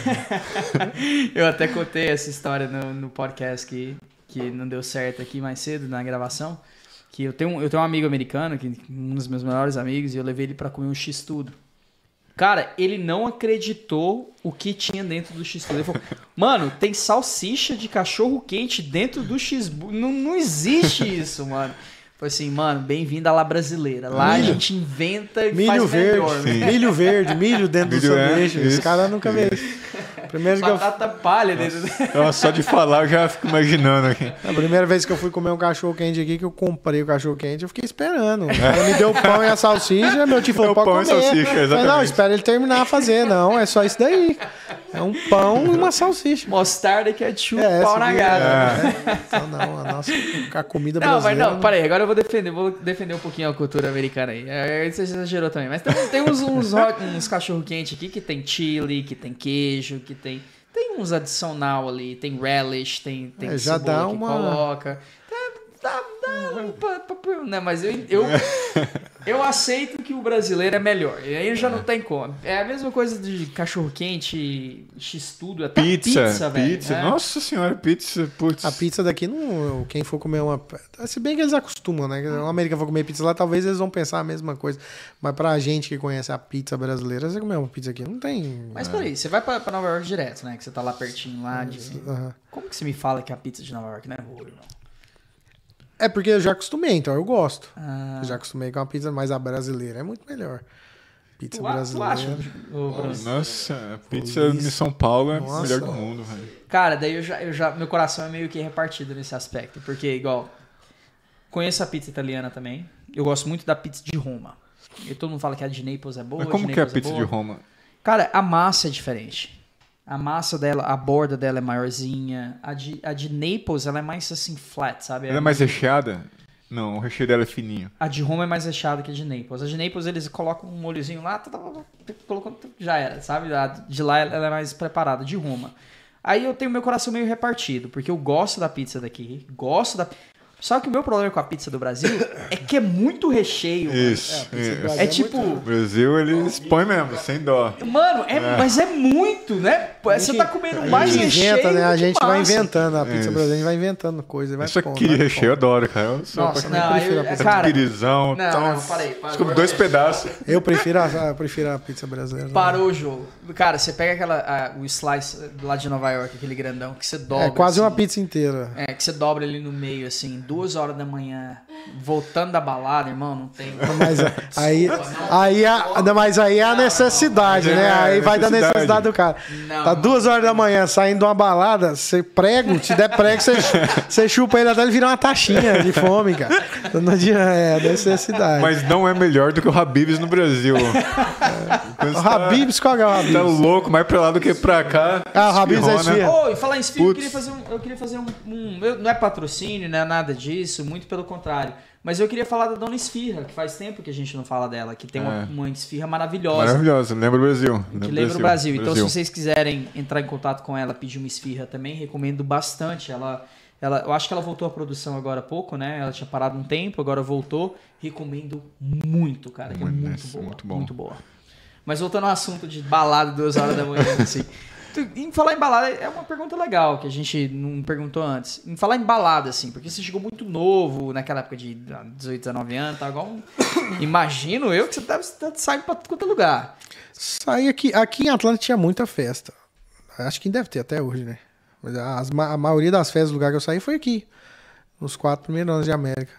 Eu até contei essa história no, no podcast que, que não deu certo aqui mais cedo na gravação. Que eu tenho, um- eu tenho um amigo americano, que um dos meus melhores amigos, e eu levei ele pra comer um X-Tudo. Cara, ele não acreditou o que tinha dentro do X-Tudo. Ele falou, mano, tem salsicha de cachorro quente dentro do X... Não, não existe isso, mano. Foi assim, mano, bem-vindo à lá brasileira. Lá a Milho. gente inventa e Milho faz melhor. verde, né? milho verde, milho dentro Milho do é, sanduíche. Os caras nunca vê isso. Primeiro que eu, Batata palha dentro. Nossa, só de falar eu já fico imaginando aqui. a primeira vez que eu fui comer um cachorro quente aqui, que eu comprei o cachorro quente, eu fiquei esperando. Cara me deu o pão e a salsicha, meu tio falou, É o pode pão e comer. salsicha, Eu falei, não, exatamente. espera ele terminar a fazer. Não, é só isso daí. É um pão e uma salsicha. Mostarda e ketchup, É, pau na gata. é- Então, não, a nossa a comida Não, mas brasileira... não, parei, agora eu vou defender, vou defender um pouquinho a cultura americana aí. É, Você exagerou também, mas tem, tem uns, uns, hot- uns cachorro quente aqui que tem chili, que tem queijo, que tem. Tem uns adicional ali, tem relish, tem, tem É, já dá que uma- coloca. Dá, dá, dá, pra- pra- né, mas eu, eu, eu aceito que o brasileiro é melhor. E aí já não tem como. É a mesma coisa de cachorro quente, x-tudo, até Pizza, pizza, velho. pizza. né? Nossa senhora, pizza, putz. A pizza daqui, não, quem for comer uma. Se bem que eles acostumam, né? O América for comer pizza lá, talvez eles vão pensar a mesma coisa. Mas pra gente que conhece a pizza brasileira, você comer uma pizza aqui, não tem. Mas peraí, você vai pra, pra Nova York direto, né? Que você tá lá pertinho lá de. Aham. Como que você me fala que a pizza de Nova York não é boa, irmão? É porque eu já acostumei, então eu gosto. Ah, Eu já acostumei com a pizza, mas a brasileira é muito melhor. Pizza tu brasileira. Nossa, a pizza de São Paulo é a Nossa. melhor do mundo, velho. Cara, daí eu já, eu já. Meu coração é meio que repartido nesse aspecto. Porque, igual. Conheço a pizza italiana também. Eu gosto muito da pizza de Roma. E todo mundo fala que a de Naples é boa. Mas como de que é a Naples pizza de boa. Roma? Cara, a massa é diferente. A massa dela, a borda dela é maiorzinha. A de, a de Naples, ela é mais assim, flat, sabe? Ela é mais recheada? Não, o recheio dela é fininho. A de Roma é mais recheada que a de Naples. A de Naples eles colocam um molhozinho lá, tá, tá, tá, colocam, já era, sabe? A de lá ela é mais preparada, de Roma. Aí eu tenho meu coração meio repartido, porque eu gosto da pizza daqui, gosto da. Só que o meu problema com a pizza do Brasil é que é muito recheio. mano. Isso. pizza isso. É Brasil tipo, O Brasil, eles põem mesmo, sem dó. mano, é, mas é muito, né? Você tá comendo A mais gente recheio. inventa, né? A gente vai inventando. A pizza Isso. brasileira a gente vai inventando coisa. Vai Isso pondo, aqui vai recheio eu pondo. adoro, cara. Eu sou Nossa, não, prefiro eu, a pizza cara, pirizão, não, tal. não, parei, parei. Como dois pedaços. Eu prefiro a, eu prefiro a pizza brasileira. Parou o jogo. Cara, você pega aquela, a- o slice lá de Nova York, aquele grandão, que você dobra. É quase uma assim. pizza inteira. É, que você dobra ele no meio, assim, duas horas da manhã, voltando da balada, irmão, não tem. Mas aí, aí, a, não, mas aí é a necessidade, É, né? Aí vai da necessidade. do cara. Não, Tá duas horas da manhã saindo de uma balada, você prego, te der prego, você, você chupa ele até ele virar uma taxinha de fome, cara. Então Não adianta, é a necessidade. Mas não é melhor do que o Habibs no Brasil. Quando o tá- Habibs, qual é o Tá Habibs? louco, mais pra lá do que pra cá. Ah, o Habib's é esfirra. Ô, e falar em esfirra, eu queria fazer um. Eu queria fazer um. um- eu- não é patrocínio, não é nada disso, muito pelo contrário. Mas eu queria falar da Dona Esfirra, que faz tempo que a gente não fala dela, que tem uma, É. uma esfirra maravilhosa. Maravilhosa, lembra o Brasil. Que lembra o Brasil. Então, se vocês quiserem entrar em contato com ela, pedir uma esfirra também, recomendo bastante. Ela, ela, eu acho que ela voltou à produção agora há pouco, né? Ela tinha parado um tempo, agora voltou. Recomendo muito, cara. que é Muito, muito boa. muito Muito, bom. boa. Mas voltando ao assunto de balada duas horas da manhã, assim. Em falar em balada, é uma pergunta legal que a gente não perguntou antes. Em falar em balada, assim, porque você chegou muito novo, naquela época de 18, 19 anos, tá igual um... Imagino eu que você deve estar saindo pra quanto é lugar. Saí aqui, aqui em Atlanta tinha muita festa. Acho que deve ter até hoje, né? Mas as a maioria das festas do lugar que eu saí foi aqui. Nos quatro primeiros anos de América.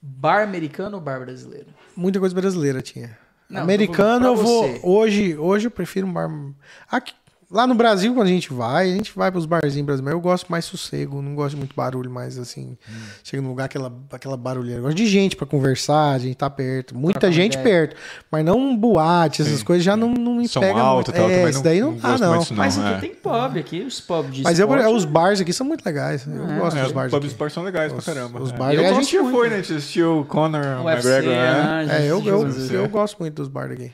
Bar americano ou bar brasileiro? Muita coisa brasileira tinha. Não, Americano eu vou. Hoje, hoje eu prefiro um bar. Aqui, lá no Brasil, quando a gente vai, a gente vai pros barzinhos brasileiros. Eu gosto mais sossego, não gosto de muito barulho, mas assim, Hum. chega num lugar, aquela, aquela barulheira. Eu gosto de gente pra conversar, a gente tá perto. Muita gente ideia. perto. Mas não um boate, essas Sim. coisas já não, não me Som pega alto muito. tal, é, isso não- daí não, não dá, não. disso, Mas Não, aqui é. tem pub, aqui os pubs de Mas eu, esporte, os bars aqui são muito legais. Eu É, gosto É, dos os bars pubs aqui. esportes são legais Os- pra caramba. os é. bars- Eu a a gente muito. foi, né? A gente assistiu o Conor o McGregor, né? né? É, eu, eu, eu gosto muito dos bars aqui.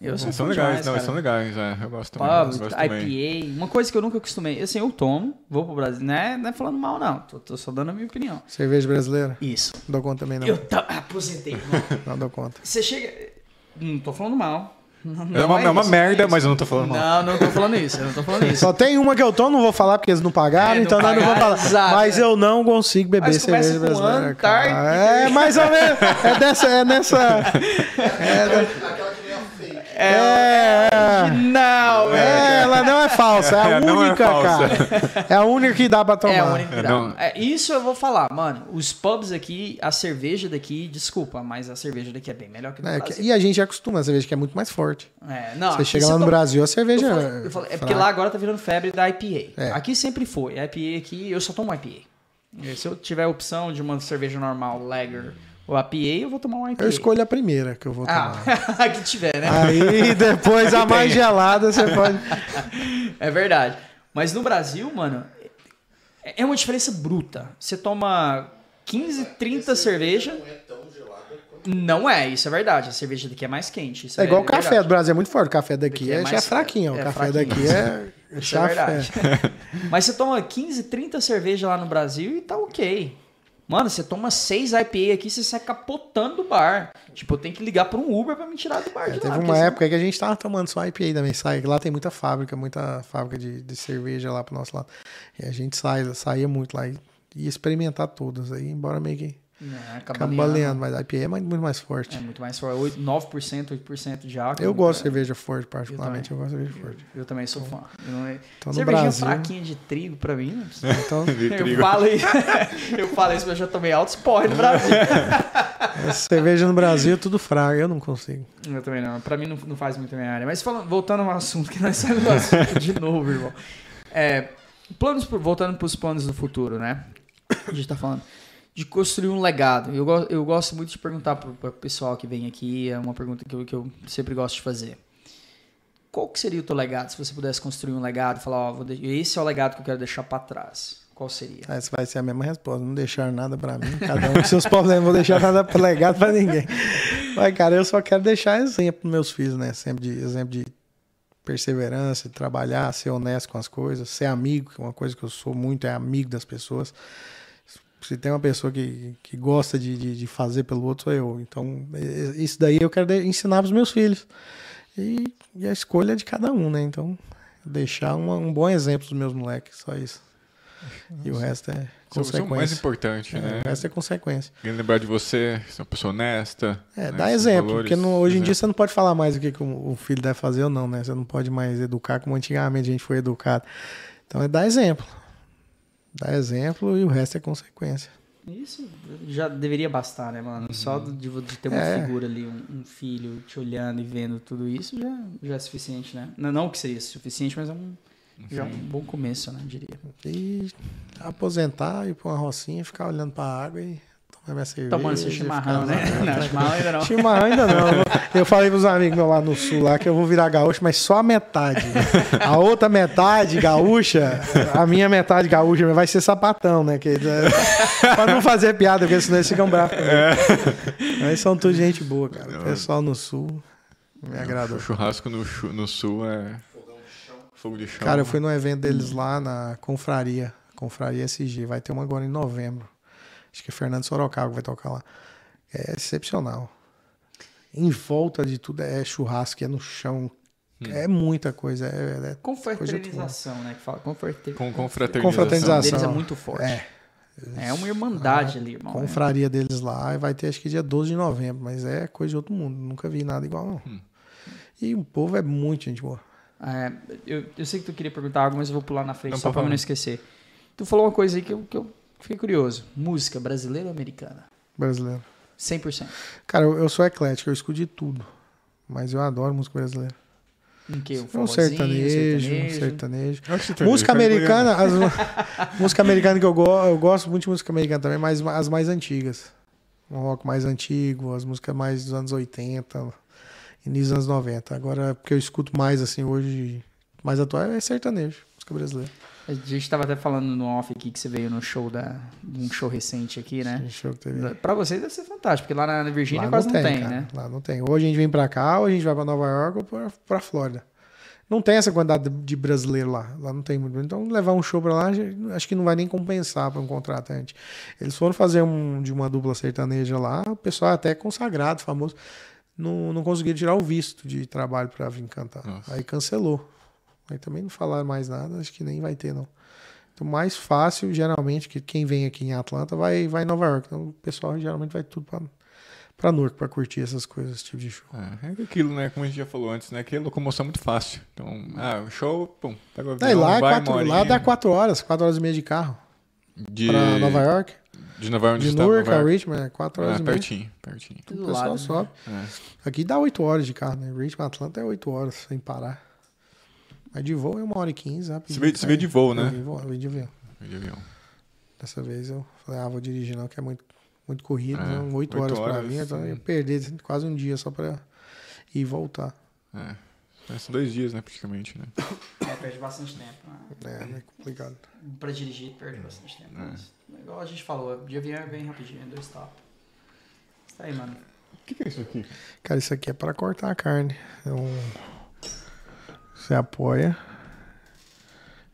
Eu são fã legais, demais, não, são legais, é. Eu gosto também. eu Pub, gosto também. IPA, uma coisa que eu nunca acostumei. Assim, eu tomo, vou pro Brasil. Não é, não é falando mal, não. Tô, tô só dando a minha opinião. Cerveja brasileira? Isso. Não dou conta também, não. Eu ta- aposentei. Não dou conta. Você chega. Não tô falando mal. Não, É uma, é uma isso, merda, é mas eu não tô falando mal. Não, não tô falando isso. Eu não tô falando isso. Só tem uma que eu tomo, não vou falar porque eles não pagaram, É, não então nós não vou pagaram, falar. exato, Mas é. eu não consigo beber cerveja brasileira. É mais ou menos. É dessa. É nessa. É, da- Aquela que nem a fake. É, é. Não, É, ela não é falsa, é a É, é única, cara. É a única que dá pra tomar. É a única que É, dá. não- É, isso eu vou falar, mano. Os pubs aqui, a cerveja daqui, desculpa, mas a cerveja daqui é bem melhor que no É, que- Brasil. e a gente já acostuma, a cerveja que é muito mais forte. É, não, Você chega lá no toma- Brasil, a cerveja Eu falei- eu falei- é porque lá agora tá virando febre da IPA. É. Aqui sempre foi. A IPA aqui, eu só tomo IPA. Se eu tiver a opção de uma cerveja normal, lager ou IPA, eu vou tomar uma IPA. Eu escolho a primeira que eu vou Ah, tomar. que tiver, né? Aí depois a mais gelada você pode. É verdade. Mas no Brasil, mano, é uma diferença bruta. Você toma 15, 30 cerveja. Não é tão gelada quanto. Não é, isso é verdade. A cerveja daqui é mais quente. Isso É igual o verdade. café do Brasil, é muito forte. O café daqui Daqui é é, é fraquinho. é o café fraquinho. daqui é. Isso é verdade. Mas você toma 15, 30 cerveja lá no Brasil e tá ok. Mano, você toma 6 IPA aqui, você sai capotando do bar. Tipo, eu tenho que ligar pra um Uber pra me tirar do bar É, de teve lá. uma época que a gente tava tomando só IPA também. Sai, lá tem muita fábrica, muita fábrica de, de cerveja lá pro nosso lado. E a gente sai, saía muito lá e ia experimentar todas. Aí, embora meio que É, acaba cambaleando. leando. Mas a IPA é muito mais forte. É muito mais forte. 8, 9%, 8% de álcool. eu gosto de Então, cerveja forte, particularmente. Eu, gosto de cerveja forte. Eu também sou fã. Eu não... Então, no Cervejinha Brasil- fraquinha de trigo pra mim. precisa. Então, Eu falo, isso, eu falo isso, mas eu já tomei altos porre no Brasil. cerveja no Brasil é tudo fraco. Eu não consigo. Eu também não. Pra mim não, não faz muito a minha área. Mas falando, voltando ao assunto, que nós saímos do assunto de novo, irmão. É, planos, voltando pros planos do futuro, né? A gente tá falando de construir um legado. Eu, eu gosto muito de perguntar pro, pro pessoal que vem aqui, é uma pergunta que eu, que eu sempre gosto de fazer. Qual que seria o teu legado, se você pudesse construir um legado, falar, ó, de- esse é o legado que eu quero deixar pra trás. Qual seria? Essa vai ser a mesma resposta. Não deixar nada pra mim. Cada um com seus problemas. Não vou deixar nada legado pra ninguém. Mas, cara, eu só quero deixar exemplo pros meus filhos, né? Sempre de exemplo de perseverança, de trabalhar, ser honesto com as coisas, ser amigo, que é uma coisa que eu sou muito, é amigo das pessoas. Se tem uma pessoa que, que gosta de, de, de fazer pelo outro, sou eu. Então, e- isso daí eu quero ensinar pros meus filhos. E, e a escolha é de cada um, né? Então, deixar uma- um bom exemplo pros meus moleques, só isso. E o resto é Isso é o mais consequência. importante, É, né? o resto é consequência. Lembrar de você, ser uma pessoa honesta. É, né, dá exemplo, valores, porque no- hoje em dia exemplo. você não pode falar mais o que, que o filho deve fazer ou não, né? Você não pode mais educar como antigamente a gente foi educado. Então é dar exemplo. Dá exemplo e o resto é consequência. Isso já deveria bastar, né, mano? Só de, de ter uma É. figura ali, um, um filho te olhando e vendo tudo isso já, já é suficiente, né? Não, não que seria suficiente, mas é um, já é um bom começo, né? Diria. E aposentar, ir pra uma rocinha, ficar olhando pra água e tomar minha cerveja. Tomando seu chimarrão, né? lá. Não, chimarrão ainda não. Chimarrão ainda não. Eu falei pros amigos meus lá no sul lá que eu vou virar gaúcho, mas só a metade. A outra metade gaúcha, a minha metade gaúcha vai ser sapatão, né? Que, é, pra não fazer piada, porque senão eles ficam bravos comigo. Mas são tudo gente boa, cara. O pessoal no sul me agradou. O churrasco no, no sul é. Fogo de chão. Cara, eu fui num evento deles lá na Confraria, Confraria SG. Vai ter uma agora em novembro. Acho que é Fernando Sorocaba que vai tocar lá. É excepcional. Em volta de tudo é churrasco, é no chão. É muita coisa. É, é Confraternização, né? Que fala. Confrater... Com confraternização. Confraternização. deles é muito forte. É. É, uma irmandade ali, irmão. né? confraria deles lá. E vai ter acho que dia 12 de novembro. Mas é coisa de outro mundo. Nunca vi nada igual, não. E o povo é muito gente boa. É, eu, eu sei que tu queria perguntar algo, mas eu vou pular na frente Não, só pra não esquecer. Tu falou uma coisa aí que eu, que eu fiquei curioso. Música brasileira ou americana? Brasileiro. 100%. Cara, eu, eu sou eclético. Eu escuto de tudo. Mas eu adoro música brasileira. Em que? Um, Um forrozinho, sertanejo, sertanejo. um sertanejo. Sertanejo, Música americana, as, música americana que eu gosto, eu gosto muito de música americana também, mas as mais antigas. Um rock mais antigo, as músicas mais dos anos 80, início dos anos 90. Agora, porque eu escuto mais assim hoje, mais atual, é sertanejo, música brasileira. A gente tava até falando no off aqui que você veio no show da. Um show recente aqui, né? Show que teve. Pra vocês deve ser fantástico, porque lá na Virgínia quase não tem, cara, né? Lá não tem. Ou a gente vem pra cá, ou a gente vai pra Nova York ou pra, pra Flórida. Não tem essa quantidade de- brasileiro lá. Lá não tem muito. Então, levar um show pra lá, acho que não vai nem compensar pra um contratante. Eles foram fazer um de uma dupla sertaneja lá, o pessoal é até consagrado, famoso, não, não conseguiram tirar o visto de trabalho pra vir cantar. Nossa. Aí cancelou. Aí também não falaram mais nada, acho que nem vai ter, não. Então, mais fácil, geralmente, que quem vem aqui em Atlanta vai, vai em Nova York. Então, o pessoal geralmente vai tudo pra, pra Newark pra curtir essas coisas, esse tipo de show. É, é aquilo, né? Como a gente já falou antes, né? Que a locomoção é muito fácil. Então, ah, o show, pum, pega o Daí avião, lá, é vai, quatro, lá dá quatro horas, quatro horas e meia de carro. de, Pra Nova York. De Nova York, De onde está Newark Nova a York. Richmond, é quatro horas Ah, e meia. pertinho, pertinho. O Do pessoal lado, né? sobe. É. Aqui dá oito horas de carro, né? Richmond, Atlanta é oito horas, sem parar. Mas de voo é uma hora e quinze, rapidinho. Você veio- você veio de voo, né? Eu vim de voo, eu de avião. De avião. Dessa vez eu falei, ah, vou dirigir não, que é muito, muito corrido, É, né? oito horas, pra horas, vir, então eu perder quase um dia só pra ir e voltar. É. São dois dias, né, praticamente, né? É, perde bastante tempo. Né? É, é complicado. Pra dirigir, perde bastante tempo. É. Mas, igual a gente falou, de avião é bem rapidinho, é dois stops. Isso aí, mano. O que, que é isso aqui? Cara, isso aqui é para cortar a carne. É um... Você apoia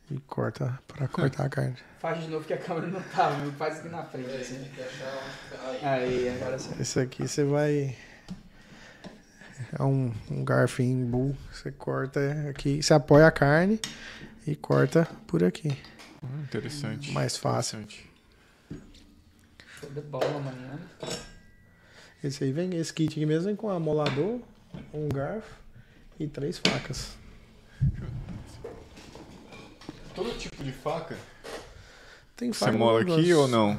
e corta para cortar a carne. Faz de novo que a câmera não tá, viu? faz aqui na frente. Assim. Aí, agora sim. Esse aqui você vai. É um, um garfinho bull. Você corta aqui, você apoia a carne e corta por aqui. Ah, interessante. Mais fácil. Interessante. Show de bola, mano. Esse aí vem, esse kit aqui mesmo vem com um amolador, um garfo e três facas. Todo tipo de faca? Tem Você faca mola das- aqui ou não?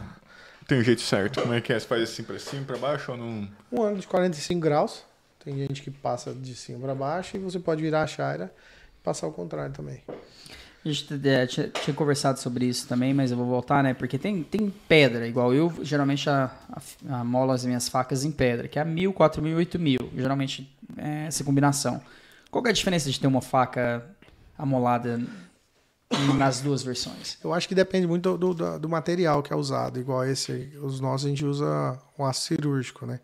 Tem um jeito certo. Como é que é? Você faz assim pra cima, pra baixo ou não? Um ângulo de 45 graus. Tem gente que passa de cima para baixo e você pode virar a chaira e passar ao contrário também. A gente é, tinha, tinha conversado sobre isso também, mas eu vou voltar, né? Porque tem, tem pedra, igual eu geralmente a, a, amolo as minhas facas em pedra, que é a 1000, 4000, 8000. Geralmente é essa combinação. Qual é a diferença de ter uma faca amolada nas duas versões? Eu acho que depende muito do, do, do material que é usado. Igual esse, os nossos a gente usa um aço cirúrgico, né?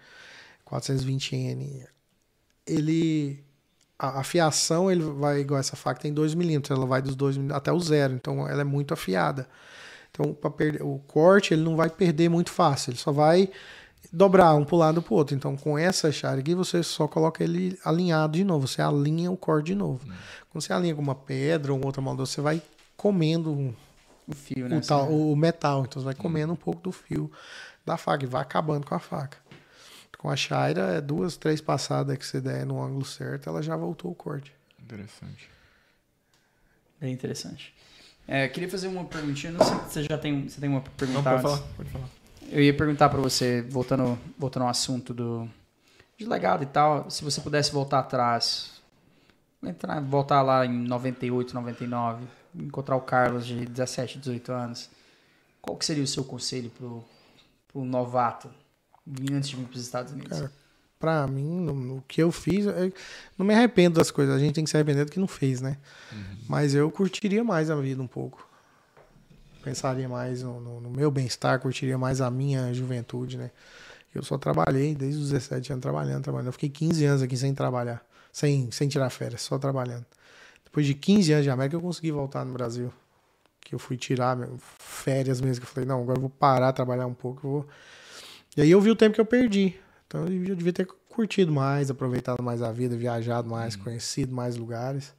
420N. Ele. A, a fiação, ele vai igual essa faca tem 2 milímetros, ela vai dos 2 milímetros até o zero, então ela é muito afiada. Então, perder o corte, ele não vai perder muito fácil, ele só vai dobrar um para lado para o outro. Então, com essa aqui, você só coloca ele alinhado de novo, você alinha o corte de novo. Quando você alinha com uma pedra ou outra moldura, você vai comendo um O fio, né? o, tal- o metal. Então você vai comendo um pouco do fio da faca e vai acabando com a faca. Com a chaira, é duas, três passadas que você der no ângulo certo, ela já voltou o corte. Interessante. Bem interessante. É, queria fazer uma perguntinha, não sei se você já tem, você tem uma pergunta Não, pode falar, pode falar. Eu ia perguntar pra você, voltando, voltando ao assunto do de legado e tal, se você pudesse voltar atrás, entrar, voltar lá em 98, 99, encontrar o Carlos de 17, 18 anos, qual que seria o seu conselho pro, pro novato antes de vir para os Estados Unidos? Cara, pra mim, no, no que eu fiz, eu não me arrependo das coisas. A gente tem que se arrepender do que não fez, né? Mas eu curtiria mais a vida um pouco. Pensaria mais no, no- no meu bem-estar, curtiria mais a minha juventude, né? Eu só trabalhei desde os 17 anos trabalhando, trabalhando. Eu fiquei 15 anos aqui sem trabalhar, sem, sem tirar férias, só trabalhando. Depois de 15 anos de América, eu consegui voltar no Brasil. Que eu fui tirar férias mesmo. Que eu falei, não, agora eu vou parar de trabalhar um pouco. Vou... E aí eu vi o tempo que eu perdi. Então eu devia- eu devia ter curtido mais, aproveitado mais a vida, viajado mais, conhecido mais lugares.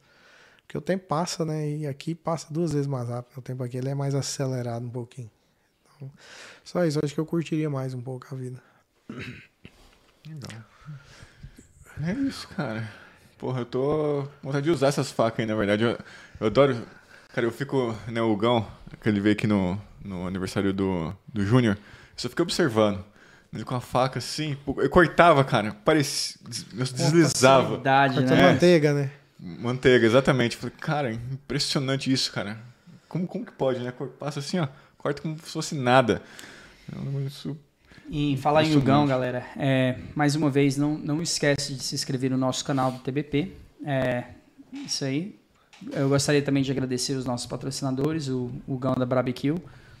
Porque o tempo passa, né? E aqui passa duas vezes mais rápido. O tempo aqui ele é mais acelerado um pouquinho. Então, só isso, eu acho que eu curtiria mais um pouco a vida. É isso, cara. Porra, eu tô com vontade de usar essas facas aí, na verdade. Eu, eu adoro. Cara, eu fico, né, o Gão, que ele veio aqui no, no aniversário do, do Júnior, eu só fiquei observando. Ele com a faca assim, eu cortava, cara, parecia. Eu deslizava. Facilidade, Corta né? manteiga, né? Manteiga, exatamente. Falei, cara, impressionante isso, cara. Como, como que pode, né? Passa assim, ó, corta como se fosse nada. Isso E falar em. Hugão, galera, é, mais uma vez, não, não esquece de se inscrever no nosso canal do TBP. É, isso aí. Eu gostaria também de agradecer os nossos patrocinadores, o Hugão da Barbecue.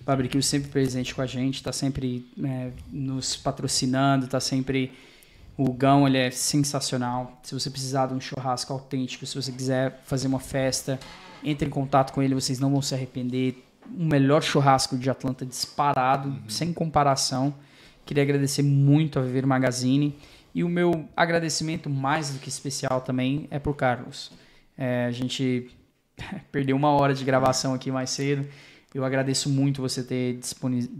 Barbecue sempre presente com a gente, está sempre é, nos patrocinando, está sempre... O Hugão, ele é sensacional. Se você precisar de um churrasco autêntico, se você quiser fazer uma festa, entre em contato com ele, vocês não vão se arrepender. O melhor churrasco de Atlanta disparado, sem comparação. Queria agradecer muito a Viver Magazine. E o meu agradecimento mais do que especial também é pro Carlos. É, a gente perdeu uma hora de gravação aqui mais cedo. Eu agradeço muito você ter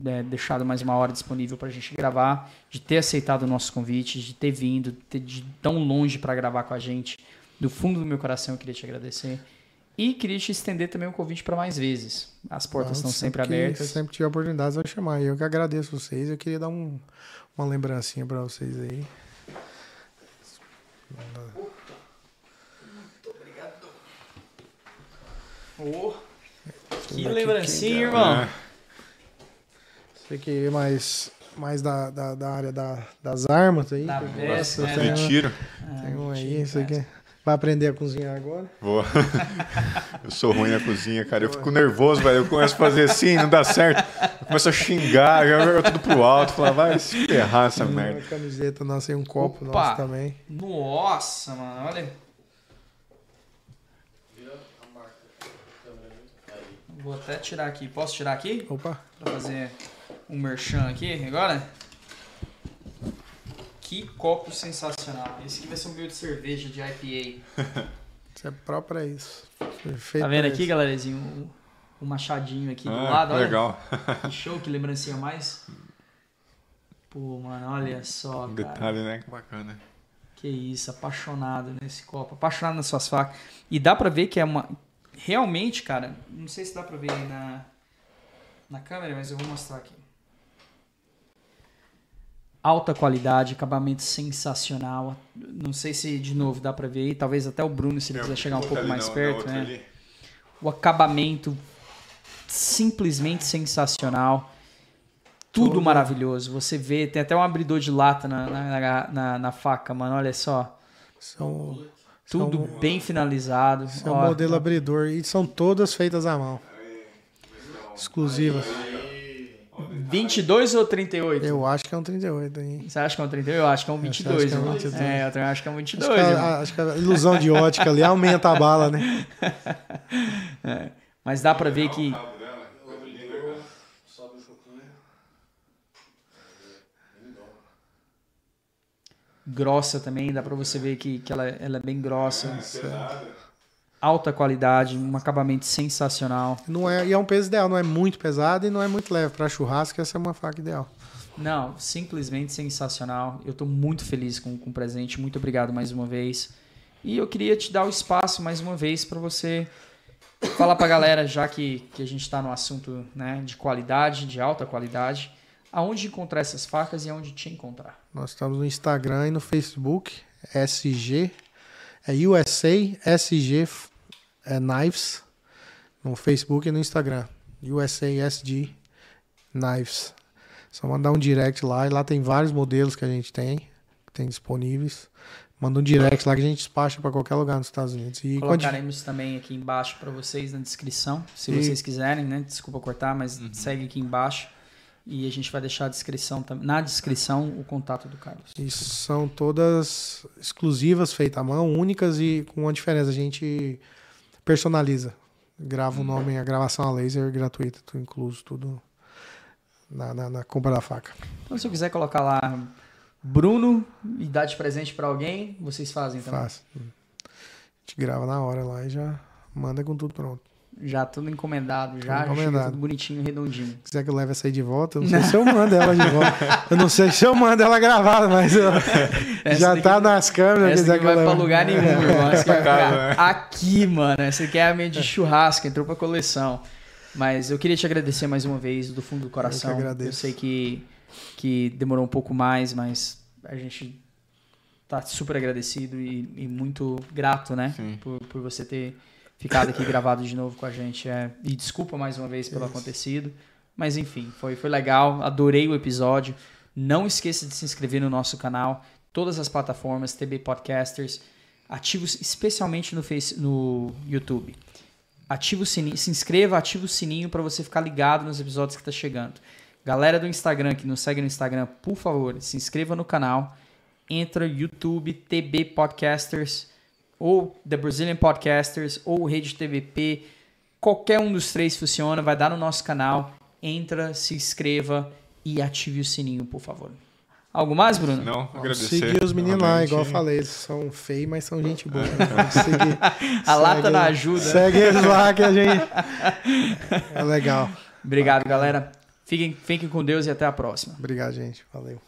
é, deixado mais uma hora disponível para a gente gravar, de ter aceitado o nosso convite, de ter vindo, ter de tão longe para gravar com a gente. Do fundo do meu coração eu queria te agradecer. E queria te estender também o convite para mais vezes. As portas estão sempre que abertas. Sempre tiver oportunidade, vai chamar. Eu que agradeço vocês. Eu queria dar um, uma lembrancinha pra vocês aí. Oh, que daqui, lembrancinha, irmão. É. Você que mais, mais da, da, da área da, das armas aí. Da peça, né? tem, um- tiro. tem um Ah, aí, você que vai aprender a cozinhar agora. Vou. Eu sou ruim na cozinha, cara. Eu fico nervoso, velho. Eu começo a fazer assim, não dá certo. Eu começo a xingar, já jogo tudo pro alto. Falar, vai se ferrar essa Uma merda. camiseta nossa e um copo Opa. nosso também. Nossa, mano, olha. Vira a marca. Câmera aí. Vou até tirar aqui. Posso tirar aqui? Opa, Pra fazer um merchan aqui agora? Que copo sensacional. Esse aqui vai ser um meu de cerveja de IPA. isso é próprio pra isso. Foi feito Tá vendo aqui, isso. galerazinho? O, o machadinho aqui do Ah, lado, olha. legal. Que show, que lembrancinha mais. Pô, mano, olha só, Um cara. detalhe, né? Que bacana. Que isso, apaixonado nesse copo, apaixonado nas suas facas. E dá pra ver que é uma. Realmente, cara, não sei se dá pra ver aí na, na câmera, mas eu vou mostrar aqui. Alta qualidade, acabamento sensacional. Não sei se de novo dá pra ver aí, talvez até o Bruno, se ele quiser chegar um pouco mais perto, né? O acabamento simplesmente sensacional. Tudo Tudo. maravilhoso. Você vê, tem até um abridor de lata na, na, na- na- na faca, mano. Olha só. São, Tudo são, bem finalizado. são Ó, modelo abridor e são todas feitas à mão. Exclusivas. 22 ou 38? Eu acho que é um 38 aí. Você acha que é um 38? Eu acho que é um Você 22. acha que é um irmão. 22? É, eu também acho que é um Acho 22. que, irmão. a, acho que a ilusão de ótica ali aumenta a bala, né? Mas dá pra ver que Sobe um pouquinho. Grossa também, dá pra você ver que, que ela, ela é bem grossa. Alta qualidade, um acabamento sensacional. Não é, e é um peso ideal, não é muito pesado e não é muito leve. Para churrasco, essa é uma faca ideal. Não, simplesmente sensacional. Eu tô muito feliz com, com o presente. Muito obrigado mais uma vez. E eu queria te dar o espaço mais uma vez para você falar pra galera, já que, que a gente tá no assunto né, de qualidade, de alta qualidade, aonde encontrar essas facas e aonde te encontrar. Nós estamos no Instagram e no Facebook, SG, é USA SG é, Knives, no Facebook e no Instagram, USA SG Knives. Só mandar um direct lá, e lá tem vários modelos que a gente tem, que tem disponíveis. Manda um direct lá que a gente despacha para qualquer lugar nos Estados Unidos. E quando- Colocaremos também aqui embaixo para vocês na descrição, se E- vocês quiserem, né? Desculpa cortar, mas segue aqui embaixo. E a gente vai deixar a descrição, na descrição o contato do Carlos. E são todas exclusivas, feitas à mão, únicas e com uma diferença. A gente personaliza. Grava o nome, a gravação a laser gratuita, tudo incluso, tudo na, na, na compra da faca. Então, se eu quiser colocar lá Bruno e dar de presente para alguém, vocês fazem também. Fácil. A gente grava na hora lá e já manda com tudo pronto. Já tudo encomendado, já, chega encomendado. tudo bonitinho, redondinho. Se quiser que eu leve essa aí de volta, eu não sei se eu mando ela de volta. Eu não sei se eu mando ela gravada, mas eu- já tá nas câmeras. Essa que vai eu pra lugar nenhum, irmão. Essa aqui vai Casa, ficar aqui, mano. Essa aqui é a minha de churrasco, entrou pra coleção. Mas eu queria te agradecer mais uma vez, do fundo do coração. Eu, agradeço. sei que, que demorou um pouco mais, mas a gente tá super agradecido e, e muito grato, né? Sim. Por, por você ter ficado aqui gravado de novo com a gente. É, e desculpa mais uma vez pelo acontecido. Mas enfim, foi, foi legal. Adorei o episódio. Não esqueça de se inscrever no nosso canal. Todas as plataformas, TB Podcasters, ativos especialmente no, face, no YouTube. Ativa o sininho, se inscreva, ativa o sininho para você ficar ligado nos episódios que tá chegando. Galera do Instagram que nos segue no Instagram, por favor, se inscreva no canal. Entra YouTube TB Podcasters ou The Brazilian Podcasters ou Rede TVP. Qualquer um dos três funciona, vai dar no nosso canal. Entra, se inscreva e ative o sininho, por favor. Algo mais, Bruno? Não, agradecer. seguir os meninos lá, igual eu falei. Eles são feios, mas são gente boa. né? Seguir. A lata Segue não eles- ajuda. Segue eles lá que a gente. É legal. Obrigado, galera. Fiquem, fiquem com Deus e até a próxima. Obrigado, gente. Valeu.